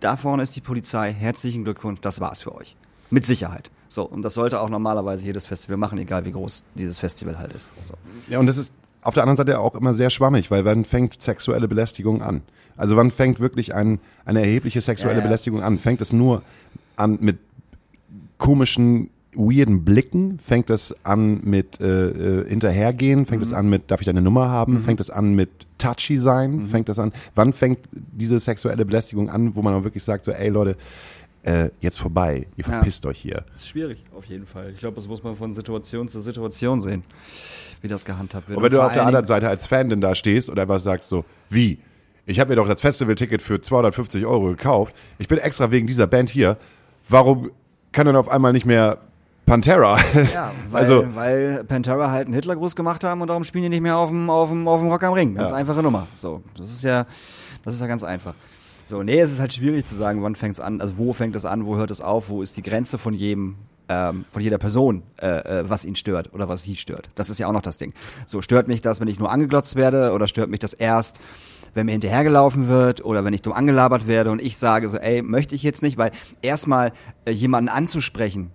Da vorne ist die Polizei. Herzlichen Glückwunsch, das war's für euch. Mit Sicherheit. So, und das sollte auch normalerweise jedes Festival machen, egal wie groß dieses Festival halt ist. So. Ja, und das ist auf der anderen Seite auch immer sehr schwammig, weil wann fängt sexuelle Belästigung an? Also wann fängt wirklich ein, eine erhebliche sexuelle Ja, ja. Belästigung an? Fängt es nur an mit komischen, weirden Blicken? Fängt es an mit äh, äh, Hinterhergehen? Fängt Mhm. es an mit, darf ich deine Nummer haben? Fängt es an mit touchy sein? Mhm. Fängt es an, wann fängt diese sexuelle Belästigung an, wo man auch wirklich sagt so, ey Leute, äh, jetzt vorbei, ihr Ja. verpisst euch hier. Das ist schwierig, auf jeden Fall. Ich glaube, das muss man von Situation zu Situation sehen, wie das gehandhabt wird. Und wenn du vor auf der anderen Seite als Fan denn da stehst und einfach sagst so, wie? Ich habe mir doch das Festivalticket für 250 Euro gekauft. Ich bin extra wegen dieser Band hier. Warum kann dann auf einmal nicht mehr Pantera? Ja, weil, also, weil Pantera halt einen Hitlergruß gemacht haben und darum spielen die nicht mehr auf dem, auf dem, auf dem Rock am Ring. Ganz Ja. einfache Nummer. So, das ist ja, das ist ja ganz einfach. So, nee, es ist halt schwierig zu sagen, wann fängt es an, also wo fängt es an, wo hört es auf, wo ist die Grenze von jedem, ähm, von jeder Person, äh, äh, was ihn stört oder was sie stört. Das ist ja auch noch das Ding. So, stört mich das, wenn ich nur angeglotzt werde oder stört mich das erst, wenn mir hinterhergelaufen wird oder wenn ich dumm angelabert werde und ich sage so, ey, möchte ich jetzt nicht, weil erstmal äh, jemanden anzusprechen,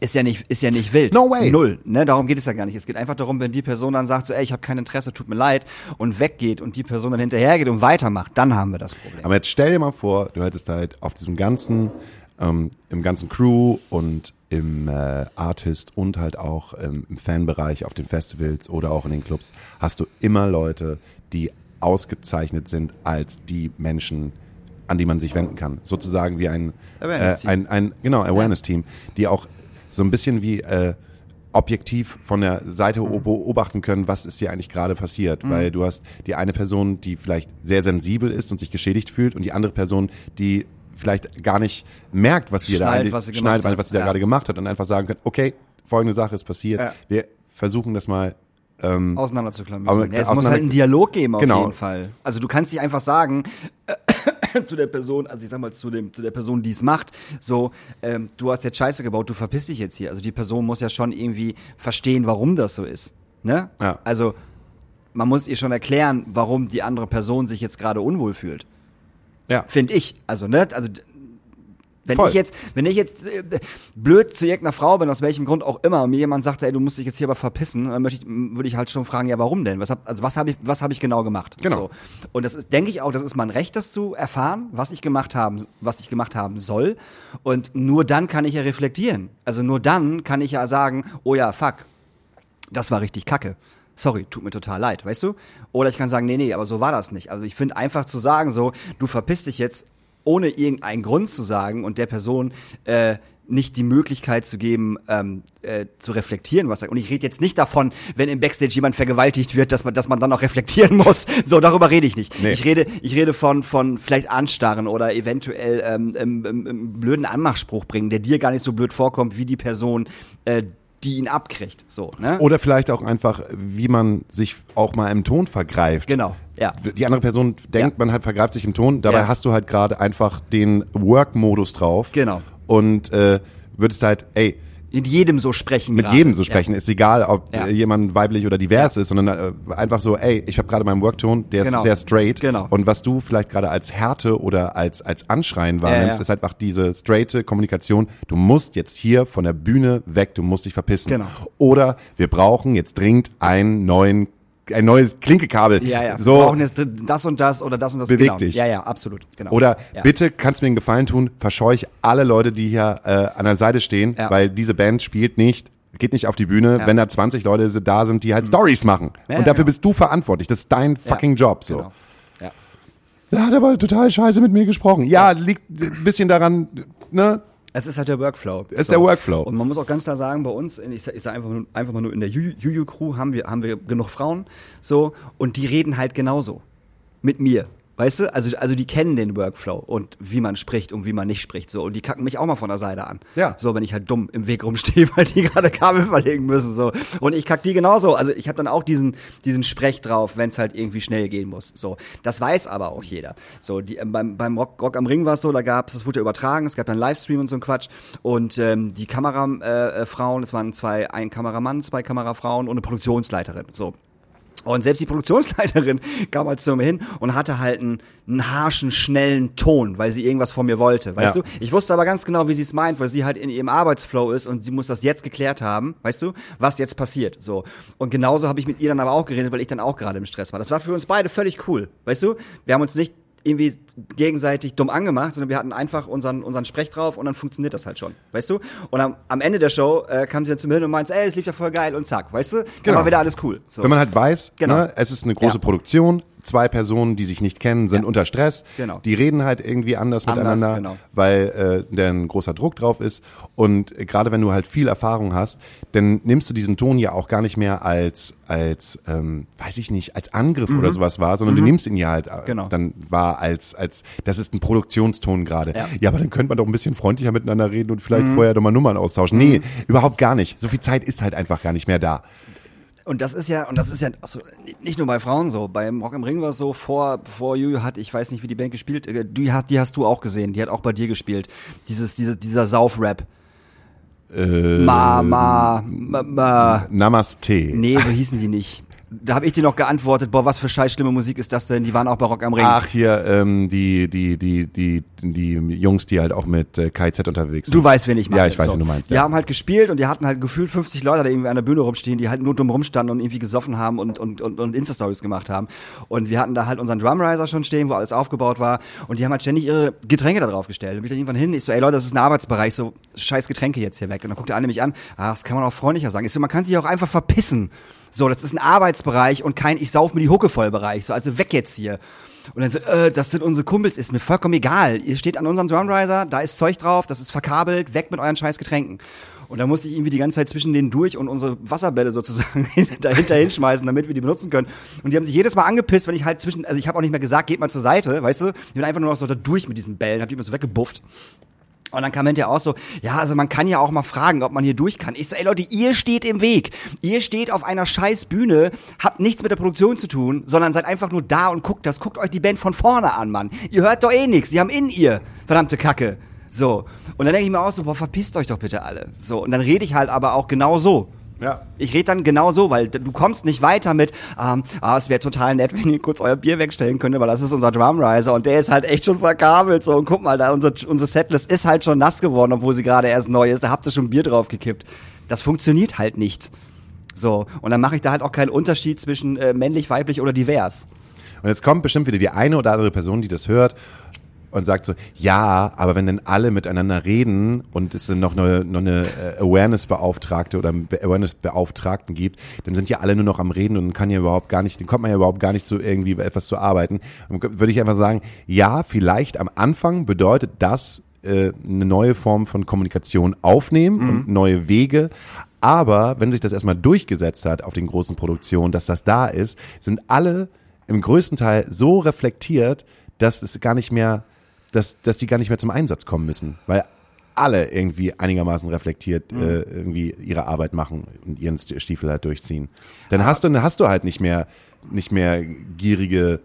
ist ja nicht ist ja nicht wild. No way. Null. Ne? Darum geht es ja gar nicht. Es geht einfach darum, wenn die Person dann sagt, so, ey, ich habe kein Interesse, tut mir leid, und weggeht und die Person dann hinterhergeht und weitermacht, dann haben wir das Problem. aber jetzt stell dir mal vor, du hättest halt auf diesem ganzen, ähm, im ganzen Crew und im äh, Artist und halt auch ähm, im Fanbereich auf den Festivals oder auch in den Clubs hast du immer Leute, die ausgezeichnet sind als die Menschen, an die man sich wenden kann. Sozusagen wie ein, äh, Awareness-Team. ein, ein genau, Awareness-Team, die auch so ein bisschen wie äh, objektiv von der Seite Mhm. beobachten können, was ist hier eigentlich gerade passiert. Weil du hast die eine Person, die vielleicht sehr sensibel ist und sich geschädigt fühlt und die andere Person, die vielleicht gar nicht merkt, was sie da Schnallt, eigentlich was sie schnallt, was sie da Ja. gerade gemacht hat und einfach sagen können, okay, folgende Sache ist passiert. Ja. Wir versuchen das mal ähm, Auseinander zu klamüsern. Aber- Ja, es muss auseinander- halt einen Dialog geben auf Genau. jeden Fall. Also du kannst nicht einfach sagen zu der Person, also ich sag mal zu dem zu der Person, die es macht, so ähm, du hast jetzt Scheiße gebaut, du verpiss dich jetzt hier. Also die Person muss ja schon irgendwie verstehen, warum das so ist. Ne? Ja. Also man muss ihr schon erklären, warum die andere Person sich jetzt gerade unwohl fühlt. ja. Finde ich. Also, ne? Also, wenn Voll. ich jetzt, wenn ich jetzt äh, blöd zu irgendeiner Frau bin, aus welchem Grund auch immer, und mir jemand sagt, ey, du musst dich jetzt hier aber verpissen, dann möchte ich, würde ich halt schon fragen, ja, warum denn? Was hab, also was habe ich, was habe ich genau gemacht? Genau. So. Und das ist, denke ich auch, das ist mein Recht, das zu erfahren, was ich gemacht haben, was ich gemacht haben soll. Und nur dann kann ich ja reflektieren. Also nur dann kann ich ja sagen, oh ja, fuck, das war richtig kacke. Sorry, tut mir total leid, weißt du? Oder ich kann sagen, nee, nee, aber so war das nicht. Also ich finde einfach zu sagen, so, du verpisst dich jetzt, ohne irgendeinen Grund zu sagen und der Person äh, nicht die Möglichkeit zu geben, ähm, äh, zu reflektieren, was er. Und ich rede jetzt nicht davon, wenn im Backstage jemand vergewaltigt wird, dass man, dass man dann auch reflektieren muss. So, darüber rede ich nicht. Nee. Ich rede, ich rede von, von vielleicht Anstarren oder eventuell ähm, ähm, ähm, blöden Anmachspruch bringen, der dir gar nicht so blöd vorkommt wie die Person, äh, die ihn abkriegt. So, ne? Oder vielleicht auch einfach, wie man sich auch mal im Ton vergreift. Genau, ja. Die andere Person denkt, Ja. man halt vergreift sich im Ton, dabei Ja. hast du halt gerade einfach den Work-Modus drauf. Genau. Und äh, würdest halt, ey, Mit jedem so sprechen. mit gerade. jedem so sprechen, ist egal, ob Ja. jemand weiblich oder divers ist, sondern äh, einfach so, ey, ich habe gerade meinen Workton, der Genau. ist sehr straight. Genau. Und was du vielleicht gerade als Härte oder als als Anschreien wahrnimmst, ja. ist einfach diese straighte Kommunikation. Du musst jetzt hier von der Bühne weg, du musst dich verpissen. Genau. Oder wir brauchen jetzt dringend einen neuen ein neues Klinkekabel. Ja, ja. So, Wir brauchen jetzt das und das oder das und das. Beweg genau. dich. Ja, ja, absolut. Genau. Oder ja. bitte kannst du mir einen Gefallen tun, verscheuch alle Leute, die hier äh, an der Seite stehen, Ja. weil diese Band spielt nicht, geht nicht auf die Bühne, Ja. Mhm. wenn da 20 Leute da sind, die halt Stories machen. Ja, Und dafür genau. bist du verantwortlich. Das ist dein fucking Job. So. Genau. Ja. Er hat aber total scheiße mit mir gesprochen. Ja, liegt ein bisschen daran, ne? Es ist halt der Workflow. ist der Workflow. Und man muss auch ganz klar sagen, bei uns, ich, sag- ich sage einfach, nur- einfach mal nur in der Juju-Crew haben wir, haben wir genug Frauen, so, und die reden halt genauso. Mit mir. Weißt du? Also, also die kennen den Workflow und wie man spricht und wie man nicht spricht. So. Und die kacken mich auch mal von der Seite an. Ja. So, wenn ich halt dumm im Weg rumstehe, weil die gerade Kabel verlegen müssen. So. Und ich kack die genauso. Also ich habe dann auch diesen, diesen Sprech drauf, wenn es halt irgendwie schnell gehen muss. So. Das weiß aber auch jeder. So, die, ähm, beim, beim Rock, Rock am Ring war es so, da gab es, das wurde ja übertragen, es gab dann Livestream und so ein Quatsch. Und ähm, die Kamerafrauen, äh, äh, es waren zwei, ein Kameramann, zwei Kamerafrauen und eine Produktionsleiterin. So. Und selbst die Produktionsleiterin kam halt zu mir hin und hatte halt einen, einen harschen, schnellen Ton, weil sie irgendwas von mir wollte, weißt Ja. du? Ich wusste aber ganz genau, wie sie es meint, weil sie halt in ihrem Arbeitsflow ist und sie muss das jetzt geklärt haben, weißt du, was jetzt passiert, so. Und genauso habe ich mit ihr dann aber auch geredet, weil ich dann auch gerade im Stress war. Das war für uns beide völlig cool, weißt du? Wir haben uns nicht irgendwie gegenseitig dumm angemacht, sondern wir hatten einfach unseren, unseren Sprech drauf und dann funktioniert das halt schon, weißt du? Und am, am Ende der Show äh, kam sie dann zu mir hin und meinte, ey, es lief ja voll geil und zack, weißt du? Dann Genau. war wieder alles cool. So. Wenn man halt weiß, Genau. ne, es ist eine große Ja. Produktion, zwei Personen, die sich nicht kennen, sind Ja. unter Stress. Genau. Die reden halt irgendwie anders, Anders, miteinander, genau. weil äh, da ein großer Druck drauf ist. Und gerade wenn du halt viel Erfahrung hast, dann nimmst du diesen Ton ja auch gar nicht mehr als, als ähm, weiß ich nicht, als Angriff oder sowas wahr, sondern du nimmst ihn ja halt äh, Mhm. Genau. dann wahr als, als, das ist ein Produktionston gerade. Ja. Mhm. ja, aber dann könnte man doch ein bisschen freundlicher miteinander reden und vielleicht vorher doch mal Nummern austauschen. Nee, überhaupt gar nicht. So viel Zeit ist halt einfach gar nicht mehr da. Und das ist ja, und das ist ja also, nicht nur bei Frauen so. Beim Rock im Ring war es so, vor, vor Juju hat, ich weiß nicht, wie die Band gespielt, äh, die, hast du auch gesehen, die hat auch bei dir gespielt. Dieses, diese, dieser Sauf-Rap. Äh, Ma, ma, ma, ma. Namaste. Nee, so hießen die nicht. Da habe ich dir noch geantwortet, boah, was für scheiß schlimme Musik ist das denn? Die waren auch bei Rock am Ring. Ach, hier, ähm, die, die, die, die, die Jungs, die halt auch mit äh, KZ unterwegs sind. Du weißt, wen ich meine. Ja, ich weiß, wen du meinst, Die ja. haben halt gespielt und die hatten halt gefühlt 50 Leute da irgendwie an der Bühne rumstehen, die halt nur dumm rumstanden und irgendwie gesoffen haben und, und, und, und Insta-Stories gemacht haben. Und wir hatten da halt unseren Drumriser schon stehen, wo alles aufgebaut war. Und die haben halt ständig ihre Getränke da drauf gestellt. Und bin ich dann irgendwann hin, ich so, ey Leute, das ist ein Arbeitsbereich, so scheiß Getränke jetzt hier weg. Und dann guckt der eine mich an, ah, das kann man auch freundlicher sagen. Ich so, man kann sich auch einfach verpissen. So, das ist ein Arbeitsbereich und kein Ich sauf mir die Hucke voll Bereich. So, also weg jetzt hier. Und dann so, äh, das sind unsere Kumpels, ist mir vollkommen egal. Ihr steht an unserem Drumriser, da ist Zeug drauf, das ist verkabelt, weg mit euren scheiß Getränken. Und da musste ich irgendwie die ganze Zeit zwischen denen durch und unsere Wasserbälle sozusagen dahinter hinschmeißen, damit wir die benutzen können. Und die haben sich jedes Mal angepisst, wenn ich halt zwischen, also ich habe auch nicht mehr gesagt, geht mal zur Seite, weißt du? Ich bin einfach nur noch so da durch mit diesen Bällen, hab die immer so weggebufft. Und dann kam hinterher auch so, ja, also man kann ja auch mal fragen, ob man hier durch kann. Ich so, ey Leute, ihr steht im Weg. Ihr steht auf einer scheiß Bühne, habt nichts mit der Produktion zu tun, sondern seid einfach nur da und guckt das. Guckt euch die Band von vorne an, Mann. Ihr hört doch eh nichts. Sie haben in ihr, verdammte Kacke. So. Und dann denke ich mir auch so, boah, verpisst euch doch bitte alle. So. Und dann rede ich halt aber auch genau so. Ja. Ich rede dann genau so, weil du kommst nicht weiter mit, ähm, ah, es wäre total nett, wenn ihr kurz euer Bier wegstellen könntet, weil das ist unser Drumriser und der ist halt echt schon verkabelt so und guck mal, da unser, unsere Setlist ist halt schon nass geworden, obwohl sie gerade erst neu ist, da habt ihr schon Bier drauf gekippt. Das funktioniert halt nicht. So, und dann mache ich da halt auch keinen Unterschied zwischen äh, männlich, weiblich oder divers. Und jetzt kommt bestimmt wieder die eine oder andere Person, die das hört und sagt so, ja, aber wenn dann alle miteinander reden und es dann noch eine, noch eine äh, Awareness-Beauftragte oder Awareness-Beauftragten gibt, dann sind ja alle nur noch am Reden und kann ja überhaupt gar nicht, dann kommt man ja überhaupt gar nicht zu irgendwie etwas zu arbeiten. Und würde ich einfach sagen, ja, vielleicht am Anfang bedeutet das äh, eine neue Form von Kommunikation aufnehmen und neue Wege. Aber wenn sich das erstmal durchgesetzt hat auf den großen Produktionen, dass das da ist, sind alle im größten Teil so reflektiert, dass es gar nicht mehr, dass, dass die gar nicht mehr zum Einsatz kommen müssen. Weil alle irgendwie einigermaßen reflektiert äh, irgendwie ihre Arbeit machen und ihren St- Stiefel halt durchziehen. Dann hast du, dann hast du halt nicht mehr, nicht mehr gierige,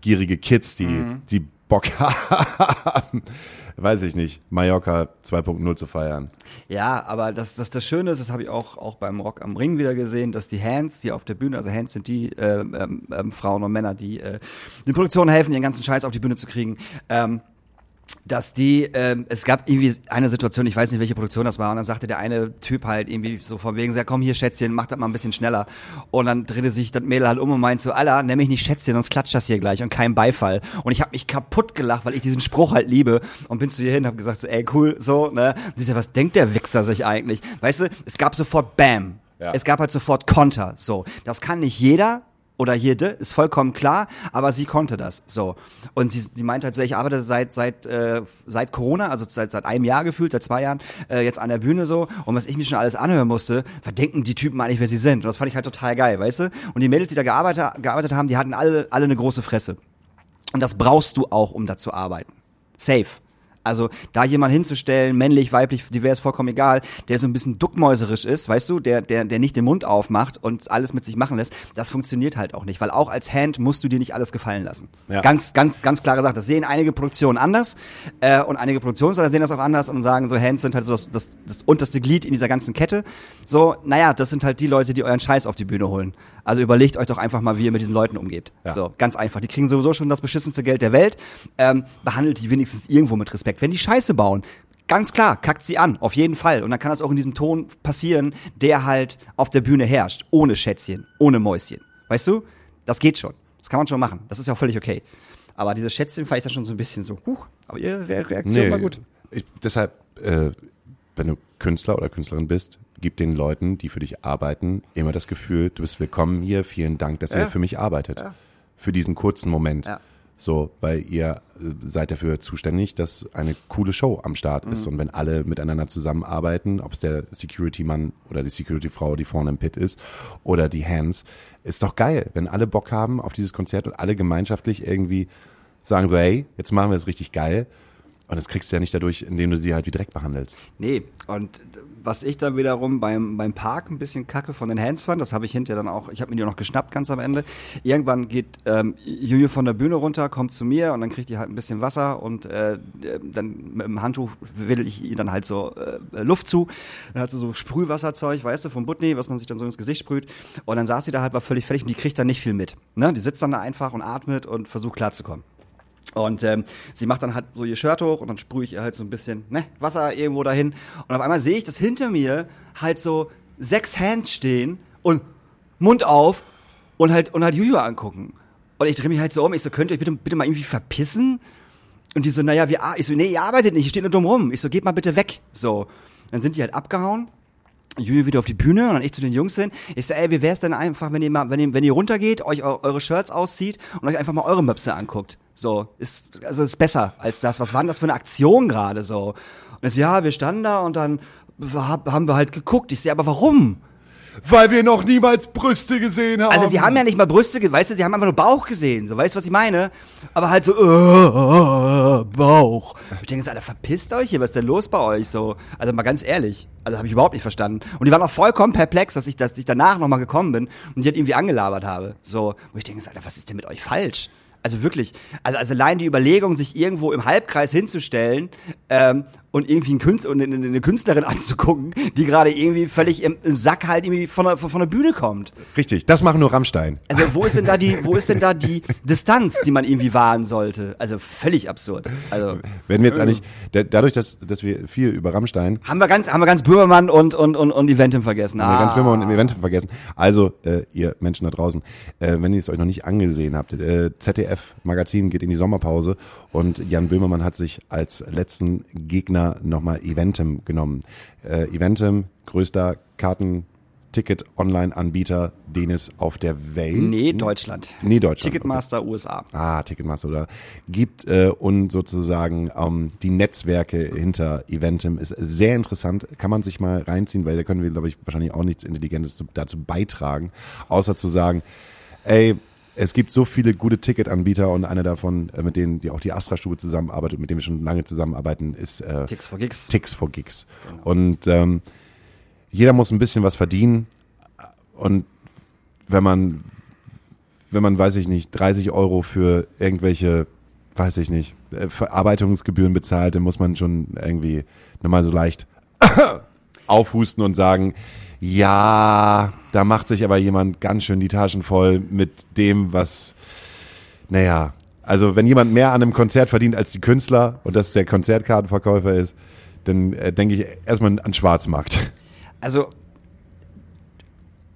gierige Kids, die, die Bock haben, weiß ich nicht, Mallorca 2.0 zu feiern. Ja, aber das, das, das Schöne ist, das habe ich auch, auch beim Rock am Ring wieder gesehen, dass die Hands, die auf der Bühne, also Hands sind die ähm, ähm, ähm, Frauen und Männer, die äh, den Produktionen helfen, ihren ganzen Scheiß auf die Bühne zu kriegen, ähm, dass die, ähm, es gab irgendwie eine Situation, ich weiß nicht, welche Produktion das war, und dann sagte der eine Typ halt irgendwie so von wegen, ja, komm hier Schätzchen, mach das mal ein bisschen schneller. Und dann drehte sich das Mädel halt um und meint so, Alter, nenn mich nicht Schätzchen, sonst klatscht das hier gleich und kein Beifall. Und ich habe mich kaputt gelacht, weil ich diesen Spruch halt liebe und bin zu ihr hin und hab gesagt so, ey, cool, so, ne. Und sie so, was denkt der Wichser sich eigentlich? Weißt du, es gab sofort Bam. Ja. Es gab halt sofort Konter, so. Das kann nicht jeder, oder jede, ist vollkommen klar, aber sie konnte das so. Und sie, sie meinte halt so, ich arbeite seit seit äh, seit Corona, also seit seit einem Jahr gefühlt, seit zwei Jahren, äh, jetzt an der Bühne so. Und was ich mir schon alles anhören musste, was denken die Typen eigentlich, wer sie sind? Und das fand ich halt total geil, weißt du? Und die Mädels, die da gearbeitet, gearbeitet haben, die hatten alle alle eine große Fresse. Und das brauchst du auch, um da zu arbeiten. Safe. Also da jemand hinzustellen, männlich, weiblich, divers, vollkommen egal, der so ein bisschen duckmäuserisch ist, weißt du, der, der, der nicht den Mund aufmacht und alles mit sich machen lässt, das funktioniert halt auch nicht, weil auch als Hand musst du dir nicht alles gefallen lassen. Ja. Ganz, ganz, ganz klare Sache. Das sehen einige Produktionen anders äh, und einige Produktionsleiter sehen das auch anders und sagen so, Hands sind halt so das, das, das unterste Glied in dieser ganzen Kette. So, naja, das sind halt die Leute, die euren Scheiß auf die Bühne holen. Also überlegt euch doch einfach mal, wie ihr mit diesen Leuten umgeht. Ja. So, ganz einfach. Die kriegen sowieso schon das beschissenste Geld der Welt. Ähm, behandelt die wenigstens irgendwo mit Respekt. Wenn die Scheiße bauen, ganz klar, kackt sie an, auf jeden Fall. Und dann kann das auch in diesem Ton passieren, der halt auf der Bühne herrscht. Ohne Schätzchen, ohne Mäuschen. Weißt du? Das geht schon. Das kann man schon machen. Das ist ja auch völlig okay. Aber dieses Schätzchen fand ich dann schon so ein bisschen so, huch, aber ihre Re Reaktion war gut. Ich, deshalb, äh, wenn du Künstler oder Künstlerin bist, gib den Leuten, die für dich arbeiten, immer das Gefühl, du bist willkommen hier, vielen Dank, dass Ja. ihr für mich arbeitet. Ja. Für diesen kurzen Moment. Ja. So, weil ihr äh, seid dafür zuständig, dass eine coole Show am Start Mhm. ist. Und wenn alle miteinander zusammenarbeiten, ob es der Security-Mann oder die Security-Frau, die vorne im Pit ist, oder die Hands, ist doch geil, wenn alle Bock haben auf dieses Konzert und alle gemeinschaftlich irgendwie sagen so, hey, jetzt machen wir es richtig geil. Und das kriegst du ja nicht dadurch, indem du sie halt wie Dreck behandelst. Nee, und was ich dann wiederum beim, beim Park ein bisschen kacke von den Hands fand, das habe ich hinterher dann auch, ich habe mir die auch noch geschnappt ganz am Ende. Irgendwann geht ähm, Juju von der Bühne runter, kommt zu mir und dann kriegt die halt ein bisschen Wasser und äh, dann mit dem Handtuch will ich ihr dann halt so äh, Luft zu. Dann hat sie so Sprühwasserzeug, weißt du, vom Butney, was man sich dann so ins Gesicht sprüht. Und dann saß sie da halt, war völlig fertig und die kriegt dann nicht viel mit. Ne? Die sitzt dann da einfach und atmet und versucht klarzukommen. Und ähm, sie macht dann halt so ihr Shirt hoch und dann sprühe ich ihr halt so ein bisschen ne, Wasser irgendwo dahin. Und auf einmal sehe ich, dass hinter mir halt so sechs Hands stehen und Mund auf und halt und halt Juju angucken. Und ich drehe mich halt so um. Ich so, könnt ihr euch bitte, bitte mal irgendwie verpissen? Und die so, naja, wir, ar- ich so, nee, ihr arbeitet nicht, ihr steht nur dumm rum. Ich so, geht mal bitte weg. So. Dann sind die halt abgehauen. Juju wieder auf die Bühne und dann ich zu den Jungs hin. Ich so, ey, wie wär's denn einfach, wenn ihr mal, wenn ihr, wenn ihr runtergeht, euch eu eure Shirts auszieht und euch einfach mal eure Möpse anguckt. So, ist, also ist besser als das. Was war denn das für eine Aktion gerade so? Und ich so, ja, wir standen da und dann hab, haben wir halt geguckt. Ich sehe, aber warum? Weil wir noch niemals Brüste gesehen haben. Also sie haben ja nicht mal Brüste, weißt du, sie haben einfach nur Bauch gesehen, so, weißt du, was ich meine? Aber halt so, äh, Bauch. Ich denke so, Alter, verpisst euch hier, was ist denn los bei euch so? Also mal ganz ehrlich, also habe ich überhaupt nicht verstanden. Und die waren auch vollkommen perplex, dass ich, dass ich danach nochmal gekommen bin und die halt irgendwie angelabert habe. So, wo ich denke, so, Alter, was ist denn mit euch falsch? Also wirklich, also, also allein die Überlegung, sich irgendwo im Halbkreis hinzustellen ähm, und irgendwie einen Künstler, und eine, Künstlerin anzugucken, die gerade irgendwie völlig im, im Sack halt irgendwie von der, von der Bühne kommt. Richtig, das machen nur Rammstein. Also wo ist denn da die, wo ist denn da die Distanz, die man irgendwie wahren sollte? Also völlig absurd. Also Wenn wir jetzt eigentlich, da, dadurch, dass, dass wir viel über Rammstein, haben wir ganz, haben wir ganz Böhmermann und und und und Eventim vergessen. haben wir ganz Ah. Wimmer und im Event vergessen. Also, äh, ihr Menschen da draußen, äh, wenn ihr es euch noch nicht angesehen habt, äh, ZDF Magazin geht in die Sommerpause und Jan Böhmermann hat sich als letzten Gegner nochmal Eventim genommen. Äh, Eventim, größter Karten-Ticket-Online-Anbieter, den es auf der Welt. Nee, Deutschland. Nee, Deutschland. Ticketmaster USA. Ah, Ticketmaster oder gibt äh, und sozusagen ähm, die Netzwerke hinter Eventim ist sehr interessant, kann man sich mal reinziehen, weil da können wir glaube ich wahrscheinlich auch nichts Intelligentes zu, dazu beitragen, außer zu sagen, ey, es gibt so viele gute Ticketanbieter und einer davon, äh, mit denen die auch die Astra-Stube zusammenarbeitet, mit dem wir schon lange zusammenarbeiten, ist äh, Ticks for Gigs. Ticks for Gigs. Und ähm, jeder muss ein bisschen was verdienen. Und wenn man, wenn man, weiß ich nicht, 30 Euro für irgendwelche, weiß ich nicht, äh, Verarbeitungsgebühren bezahlt, dann muss man schon irgendwie nochmal so leicht aufhusten und sagen, ja, da macht sich aber jemand ganz schön die Taschen voll mit dem, was, naja, also wenn jemand mehr an einem Konzert verdient als die Künstler und das der Konzertkartenverkäufer ist, dann äh, denke ich erstmal an Schwarzmarkt. Also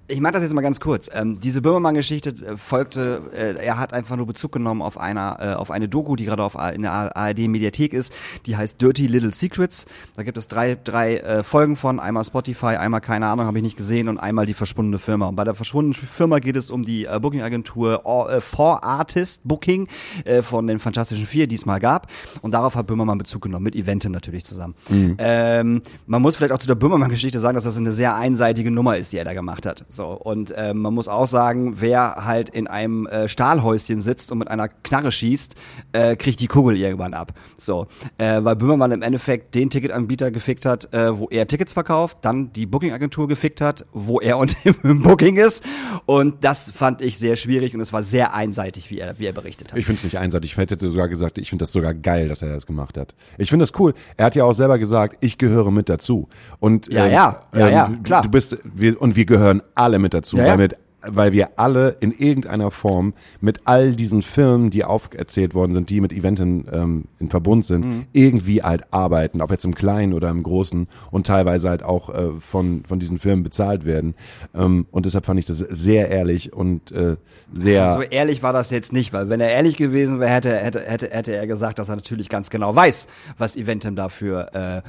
ich mache das jetzt mal ganz kurz. Ähm, diese Böhmermann-Geschichte äh, folgte, äh, er hat einfach nur Bezug genommen auf einer, äh, auf eine Doku, die gerade auf in der ARD-Mediathek ist. Die heißt Dirty Little Secrets. Da gibt es drei, drei äh, Folgen von. Einmal Spotify, einmal keine Ahnung, habe ich nicht gesehen und einmal die verschwundene Firma. Und bei der verschwundenen Firma geht es um die äh, Booking-Agentur äh, For Artist Booking äh, von den Fantastischen Vier, die es mal gab. Und darauf hat Böhmermann Bezug genommen, mit Eventim natürlich zusammen. Ähm, man muss vielleicht auch zu der Böhmermann-Geschichte sagen, dass das eine sehr einseitige Nummer ist, die er da gemacht hat. So, und äh, man muss auch sagen, wer halt in einem äh, Stahlhäuschen sitzt und mit einer Knarre schießt, äh, kriegt die Kugel irgendwann ab. So, äh, weil Böhmermann im Endeffekt den Ticketanbieter gefickt hat, äh, wo er Tickets verkauft, dann die Booking-Agentur gefickt hat, wo er und im Booking ist. Und das fand ich sehr schwierig und es war sehr einseitig, wie er, wie er berichtet hat. Ich finde es nicht einseitig. Ich hätte sogar gesagt, ich finde das sogar geil, dass er das gemacht hat. Ich finde das cool. Er hat ja auch selber gesagt, ich gehöre mit dazu. Und Ja, ähm, ja, ja, ja, klar. Du bist wir und wir gehören alle mit dazu, Ja, ja. weil wir weil wir alle in irgendeiner Form mit all diesen Firmen, die auferzählt worden sind, die mit Eventen ähm, in Verbund sind, Mhm. irgendwie halt arbeiten, ob jetzt im Kleinen oder im Großen und teilweise halt auch äh, von, von diesen Firmen bezahlt werden. Ähm, und deshalb fand ich das sehr ehrlich und äh, sehr. So ehrlich war das jetzt nicht, weil wenn er ehrlich gewesen wäre, hätte, hätte, hätte, hätte er gesagt, dass er natürlich ganz genau weiß, was Eventim dafür äh,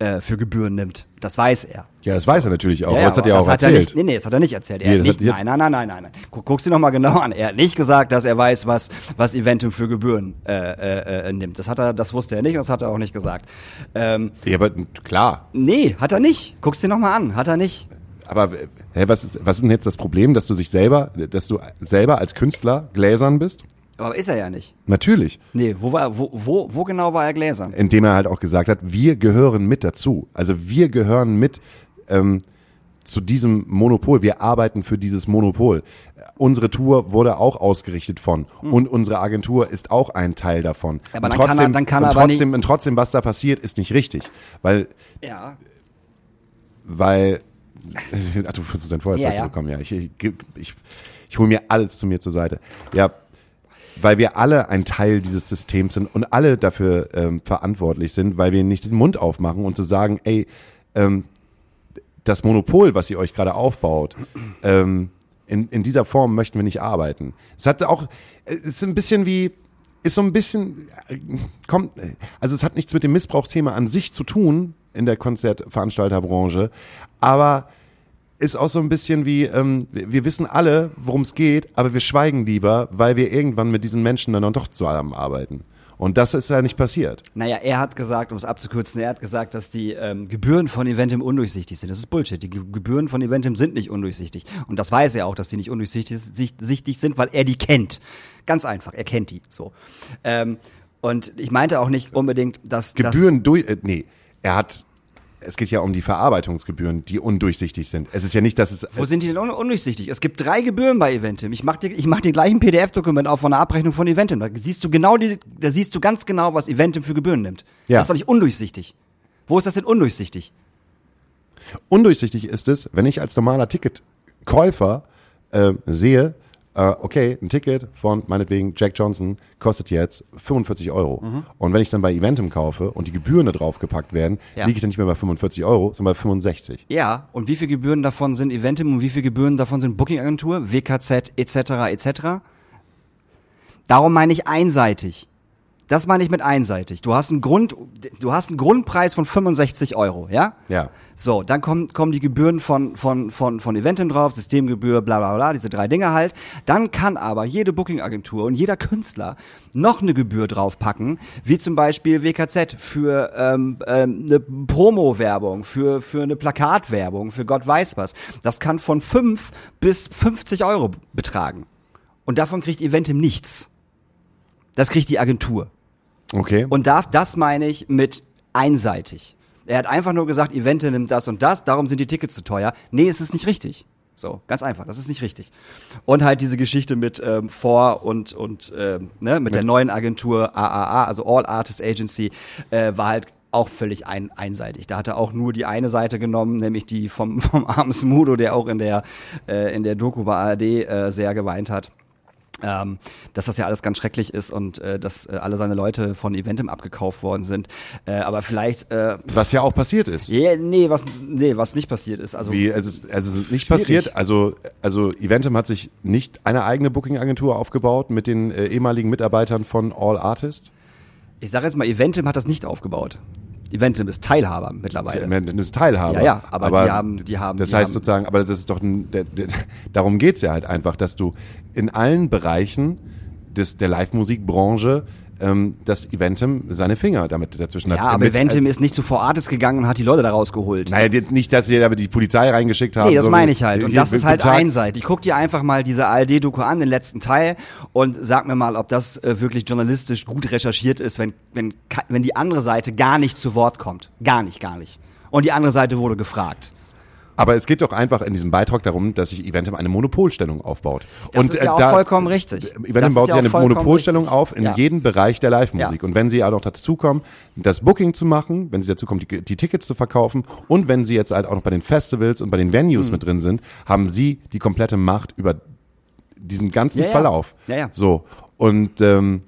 äh, für Gebühren nimmt. Das weiß er. ja, das weiß er natürlich auch. Ja, aber das hat er auch hat erzählt. Er nicht, nee, nee, das hat er nicht erzählt. Er Nee, nicht, nein, nein, nein, nein, nein, nein. Guck, guck's dir nochmal genau an. Er hat nicht gesagt, dass er weiß, was, was Eventim für Gebühren äh, äh, äh, nimmt. Das hat er, das wusste er nicht und das hat er auch nicht gesagt. Ähm, Ja, aber klar. nee, hat er nicht. Guck's dir nochmal an. Hat er nicht. Aber hä, was ist, was ist denn jetzt das Problem, dass du sich selber, dass du selber als Künstler gläsern bist? Aber ist er ja nicht. Natürlich. Nee, wo war, wo, wo, wo genau war er gläsern? Indem er halt auch gesagt hat, wir gehören mit dazu. Also wir gehören mit ähm, zu diesem Monopol. Wir arbeiten für dieses Monopol. Unsere Tour wurde auch ausgerichtet von und unsere Agentur ist auch ein Teil davon. Hm. Aber und dann kann er- dann kann und er aber trotzdem, und trotzdem, was da passiert, ist nicht richtig, weil Ja. weil Ach, du versuchst dein Feuerzeug Ja, zu ja. bekommen, ja. Ich, ich, ich, ich hole mir alles zu mir zur Seite. Ja, weil wir alle ein Teil dieses Systems sind und alle dafür ähm, verantwortlich sind, weil wir nicht den Mund aufmachen und zu sagen, ey, ähm, das Monopol, was ihr euch gerade aufbaut, ähm, in, in dieser Form möchten wir nicht arbeiten. Es hat auch, es ist ein bisschen wie, ist so ein bisschen, äh, kommt, also es hat nichts mit dem Missbrauchsthema an sich zu tun in der Konzertveranstalterbranche, aber ist auch so ein bisschen wie, ähm, wir wissen alle, worum es geht, aber wir schweigen lieber, weil wir irgendwann mit diesen Menschen dann doch zusammenarbeiten. Und das ist ja nicht passiert. Naja, er hat gesagt, um es abzukürzen, er hat gesagt, dass die ähm, Gebühren von Eventim undurchsichtig sind. Das ist Bullshit. Die Ge Gebühren von Eventim sind nicht undurchsichtig. Und das weiß er auch, dass die nicht undurchsichtig sich- sichtig sind, weil er die kennt. Ganz einfach, er kennt die. So. Ähm, und ich meinte auch nicht unbedingt, dass Gebühren durch, äh, nee, er hat, es geht ja um die Verarbeitungsgebühren, die undurchsichtig sind. Es ist ja nicht, dass es, wo sind die denn un undurchsichtig? Es gibt drei Gebühren bei Eventim. Ich mach dir, ich mach dir gleich ein PDF-Dokument auf von der Abrechnung von Eventim. Da siehst du genau die, da siehst du ganz genau, was Eventim für Gebühren nimmt. Ja. Das ist doch nicht undurchsichtig. Wo ist das denn undurchsichtig? undurchsichtig ist es, wenn ich als normaler Ticketkäufer äh, sehe, okay, ein Ticket von meinetwegen Jack Johnson kostet jetzt 45 Euro. Mhm. Und wenn ich dann bei Eventim kaufe und die Gebühren da drauf gepackt werden, Ja. liege ich dann nicht mehr bei 45 Euro, sondern bei 65. Ja, und wie viel Gebühren davon sind Eventim und wie viel Gebühren davon sind Bookingagentur, WKZ etc. etc. Darum meine ich einseitig. Das meine ich mit einseitig. Du hast einen Grund, du hast einen Grundpreis von 65 Euro, ja? Ja. So, dann kommen, kommen die Gebühren von, von, von, von Eventim drauf, Systemgebühr, bla bla bla, diese drei Dinge halt. Dann kann aber jede Bookingagentur und jeder Künstler noch eine Gebühr draufpacken, wie zum Beispiel WKZ für ähm, ähm, eine Promo-Werbung, für, für eine Plakatwerbung, für Gott weiß was. Das kann von 5 bis 50 Euro betragen. Und davon kriegt Eventim nichts. Das kriegt die Agentur. Okay. Und darf, das meine ich mit einseitig. Er hat einfach nur gesagt, Evente nimmt das und das, darum sind die Tickets zu teuer. Nee, es ist nicht richtig. So, ganz einfach, das ist nicht richtig. Und halt diese Geschichte mit ähm, Vor und, und ähm, ne, mit der neuen Agentur AAA, also All Artist Agency, äh, war halt auch völlig ein, einseitig. Da hat er auch nur die eine Seite genommen, nämlich die vom, vom armen Smudo, der auch in der, äh, in der Doku bei ARD äh, sehr geweint hat ähm, dass das ja alles ganz schrecklich ist und äh, dass äh, alle seine Leute von Eventim abgekauft worden sind. Äh, aber vielleicht, äh, Was ja auch passiert ist. yeah, nee, was, nee, was nicht passiert ist. Also Wie, es ist, es ist nicht Schwierig. passiert. Also, also Eventim hat sich nicht eine eigene Booking-Agentur aufgebaut mit den äh, ehemaligen Mitarbeitern von All Artists. ich sage jetzt mal, Eventim hat das nicht aufgebaut. Eventim ist Teilhaber mittlerweile. Man ist Teilhaber. Ja, ja, aber die haben- die haben- Das die heißt haben- sozusagen, aber das ist doch, ein, der, der, darum geht's ja halt einfach, dass du in allen Bereichen des, der Live-Musikbranche ähm, dass Eventim seine Finger damit dazwischen Ja, hat. aber Mit- Eventim ist nicht zu Fortis gegangen und hat die Leute da rausgeholt. Naja, nicht, dass sie aber die Polizei reingeschickt haben. Nee, das so meine ich halt. Und das ist halt einseitig. Guck dir einfach mal diese ARD-Doku an, den letzten Teil, und sag mir mal, ob das äh, wirklich journalistisch gut recherchiert ist, wenn, wenn, wenn die andere Seite gar nicht zu Wort kommt. Gar nicht, gar nicht. Und die andere Seite wurde gefragt. Aber es geht doch einfach in diesem Beitrag darum, dass sich Eventim eine Monopolstellung aufbaut. Das und ist ja auch da- vollkommen richtig. Eventim baut ja sich eine Monopolstellung richtig. auf in Ja. jedem Bereich der Live-Musik. Ja. Und wenn sie auch noch dazu kommen, das Booking zu machen, wenn sie dazu kommen, die, die Tickets zu verkaufen und wenn sie jetzt halt auch noch bei den Festivals und bei den Venues Mhm. mit drin sind, haben sie die komplette Macht über diesen ganzen ja. Verlauf. Ja, ja. So. Und ähm,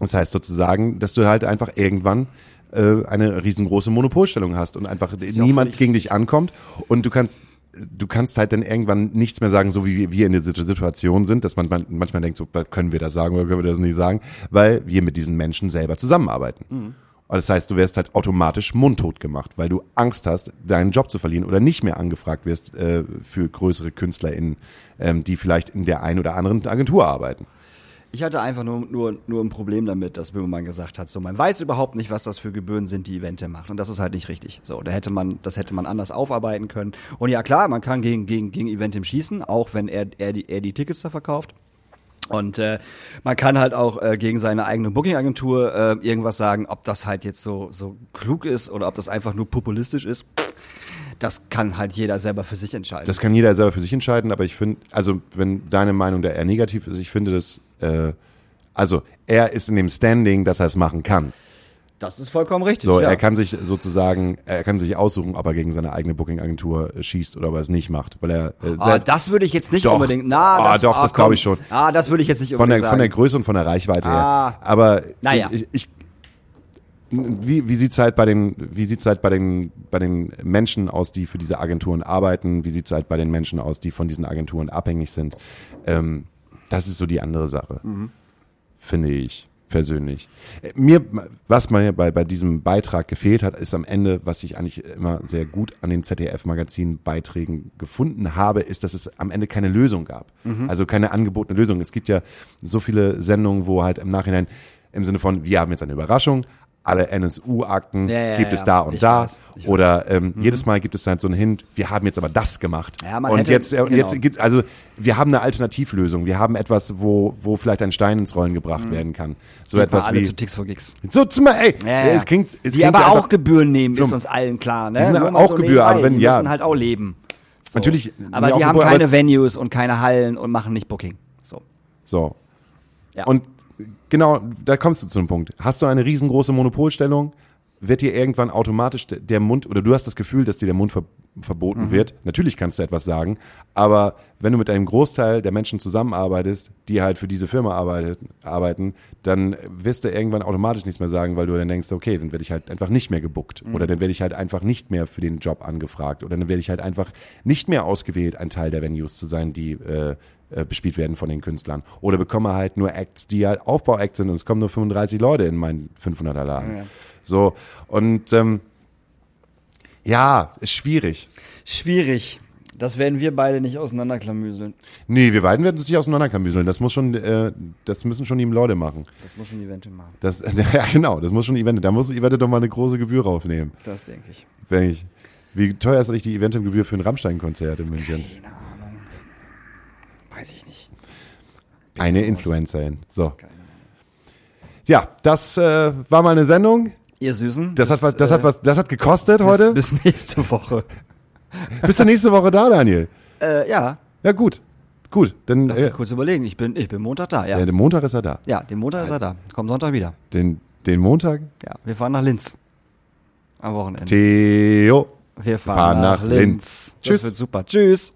das heißt sozusagen, dass du halt einfach irgendwann äh, eine riesengroße Monopolstellung hast und einfach niemand gegen dich ankommt und du kannst du kannst halt dann irgendwann nichts mehr sagen, so wie wir in der Situ- Situation sind, dass man man- manchmal denkt, so können wir das sagen oder können wir das nicht sagen, weil wir mit diesen Menschen selber zusammenarbeiten. Mhm. Und das heißt, du wirst halt automatisch mundtot gemacht, weil du Angst hast, deinen Job zu verlieren oder nicht mehr angefragt wirst äh, für größere KünstlerInnen, ähm, die vielleicht in der einen oder anderen Agentur arbeiten. Ich hatte einfach nur, nur, nur ein Problem damit, dass Böhmermann gesagt hat, so, man weiß überhaupt nicht, was das für Gebühren sind, die Evente machen. Und das ist halt nicht richtig. So, da hätte man, das hätte man anders aufarbeiten können. Und ja, klar, man kann gegen, gegen, gegen Eventim schießen, auch wenn er, er, die, er die Tickets da verkauft. Und äh, man kann halt auch äh, gegen seine eigene Booking-Agentur äh, irgendwas sagen, ob das halt jetzt so, so klug ist oder ob das einfach nur populistisch ist. Das kann halt jeder selber für sich entscheiden. Das kann jeder selber für sich entscheiden, aber ich finde, also wenn deine Meinung da eher negativ ist, ich finde das, äh, also er ist in dem Standing, dass er es machen kann. Das ist vollkommen richtig. So, ja. er kann sich sozusagen, er kann sich aussuchen, ob er gegen seine eigene Booking-Agentur äh, schießt oder ob er es nicht macht, weil er äh, Ah, das würde ich jetzt nicht Doch. unbedingt. Na, Ah, das, doch, das komm. glaub ich schon. Ah, das würde ich jetzt nicht von der, unbedingt von der sagen. Größe und von der Reichweite Ah. her. Aber Naja. ich, ich, wie, wie sieht's halt bei den, wie sieht's halt bei den, bei den Menschen aus, die für diese Agenturen arbeiten? Wie sieht's halt bei den Menschen aus, die von diesen Agenturen abhängig sind? Ähm, das ist so die andere Sache, Mhm. finde ich persönlich. Äh, Mir, was mir bei, bei diesem Beitrag gefehlt hat, ist am Ende, was ich eigentlich immer sehr gut an den ZDF-Magazin-Beiträgen gefunden habe, ist, dass es am Ende keine Lösung gab. Mhm. Also keine angebotene Lösung. Es gibt ja so viele Sendungen, wo halt im Nachhinein im Sinne von, wir haben jetzt eine Überraschung, alle NSU-Akten Ja, ja, gibt es da und ich da. weiß, Oder ähm, jedes Mal gibt es halt so einen Hint, wir haben jetzt aber das gemacht. Ja, man und hätte- jetzt, äh, genau. jetzt gibt, also wir haben eine Alternativlösung. Wir haben etwas, wo, wo vielleicht ein Stein ins Rollen gebracht Mhm. werden kann. So Geht etwas alle wie. zu Ticks for Gigs. So zum Beispiel, ey, Ja, es klingt, es die klingt aber auch Gebühren nehmen, ist uns allen klar. Ne? Die sind Nur aber auch Gebühr, nebenbei, aber wenn- die ja. müssen halt auch leben. So. Natürlich, Aber die haben Gebühr, keine es- Venues und keine Hallen und machen nicht Booking. So. So. Ja. Und genau, da kommst du zu einem Punkt. Hast du eine riesengroße Monopolstellung, wird dir irgendwann automatisch de- der Mund, oder du hast das Gefühl, dass dir der Mund ver verboten Mhm. wird. Natürlich kannst du etwas sagen, aber wenn du mit einem Großteil der Menschen zusammenarbeitest, die halt für diese Firma arbeitet, arbeiten, dann wirst du irgendwann automatisch nichts mehr sagen, weil du dann denkst, okay, dann werde ich halt einfach nicht mehr gebuckt Mhm. oder dann werde ich halt einfach nicht mehr für den Job angefragt oder dann werde ich halt einfach nicht mehr ausgewählt, ein Teil der Venues zu sein, die äh, äh, bespielt werden von den Künstlern. Oder bekomme halt nur Acts, die halt Aufbauacts sind und es kommen nur 35 Leute in meinen 500er Laden. Ja. So, und ähm, ja, ist schwierig. Schwierig. Das werden wir beide nicht auseinanderklamüseln. Nee, wir beiden werden uns nicht auseinanderklamüseln. Das muss schon, äh, das müssen schon die Leute machen. Das muss schon Event machen. Das, ja, genau, das muss schon Event. Da muss Event doch mal eine große Gebühr raufnehmen. Das denke ich. Wenn ich, wie teuer ist eigentlich die Eventim-Gebühr für ein Rammstein-Konzert in München? Keine. Weiß ich nicht. Eine raus. Influencerin. So. Ja, das äh, war mal eine Sendung. Ihr Süßen. Das, hat was, das äh, hat was, das hat gekostet heute. Bis, bis nächste Woche. Bist du nächste Woche da, Daniel? äh, ja, Ja, gut. Gut, dann lass äh, mich kurz überlegen. Ich bin, ich bin Montag da, ja. ja, den Montag ist er da. Ja, den Montag ist er da. Kommt Sonntag wieder. Den, den Montag? Ja, wir fahren nach Linz. Am Wochenende. Theo. wir fahren, fahren nach, nach Linz. Linz. Das Tschüss. wird super. Tschüss.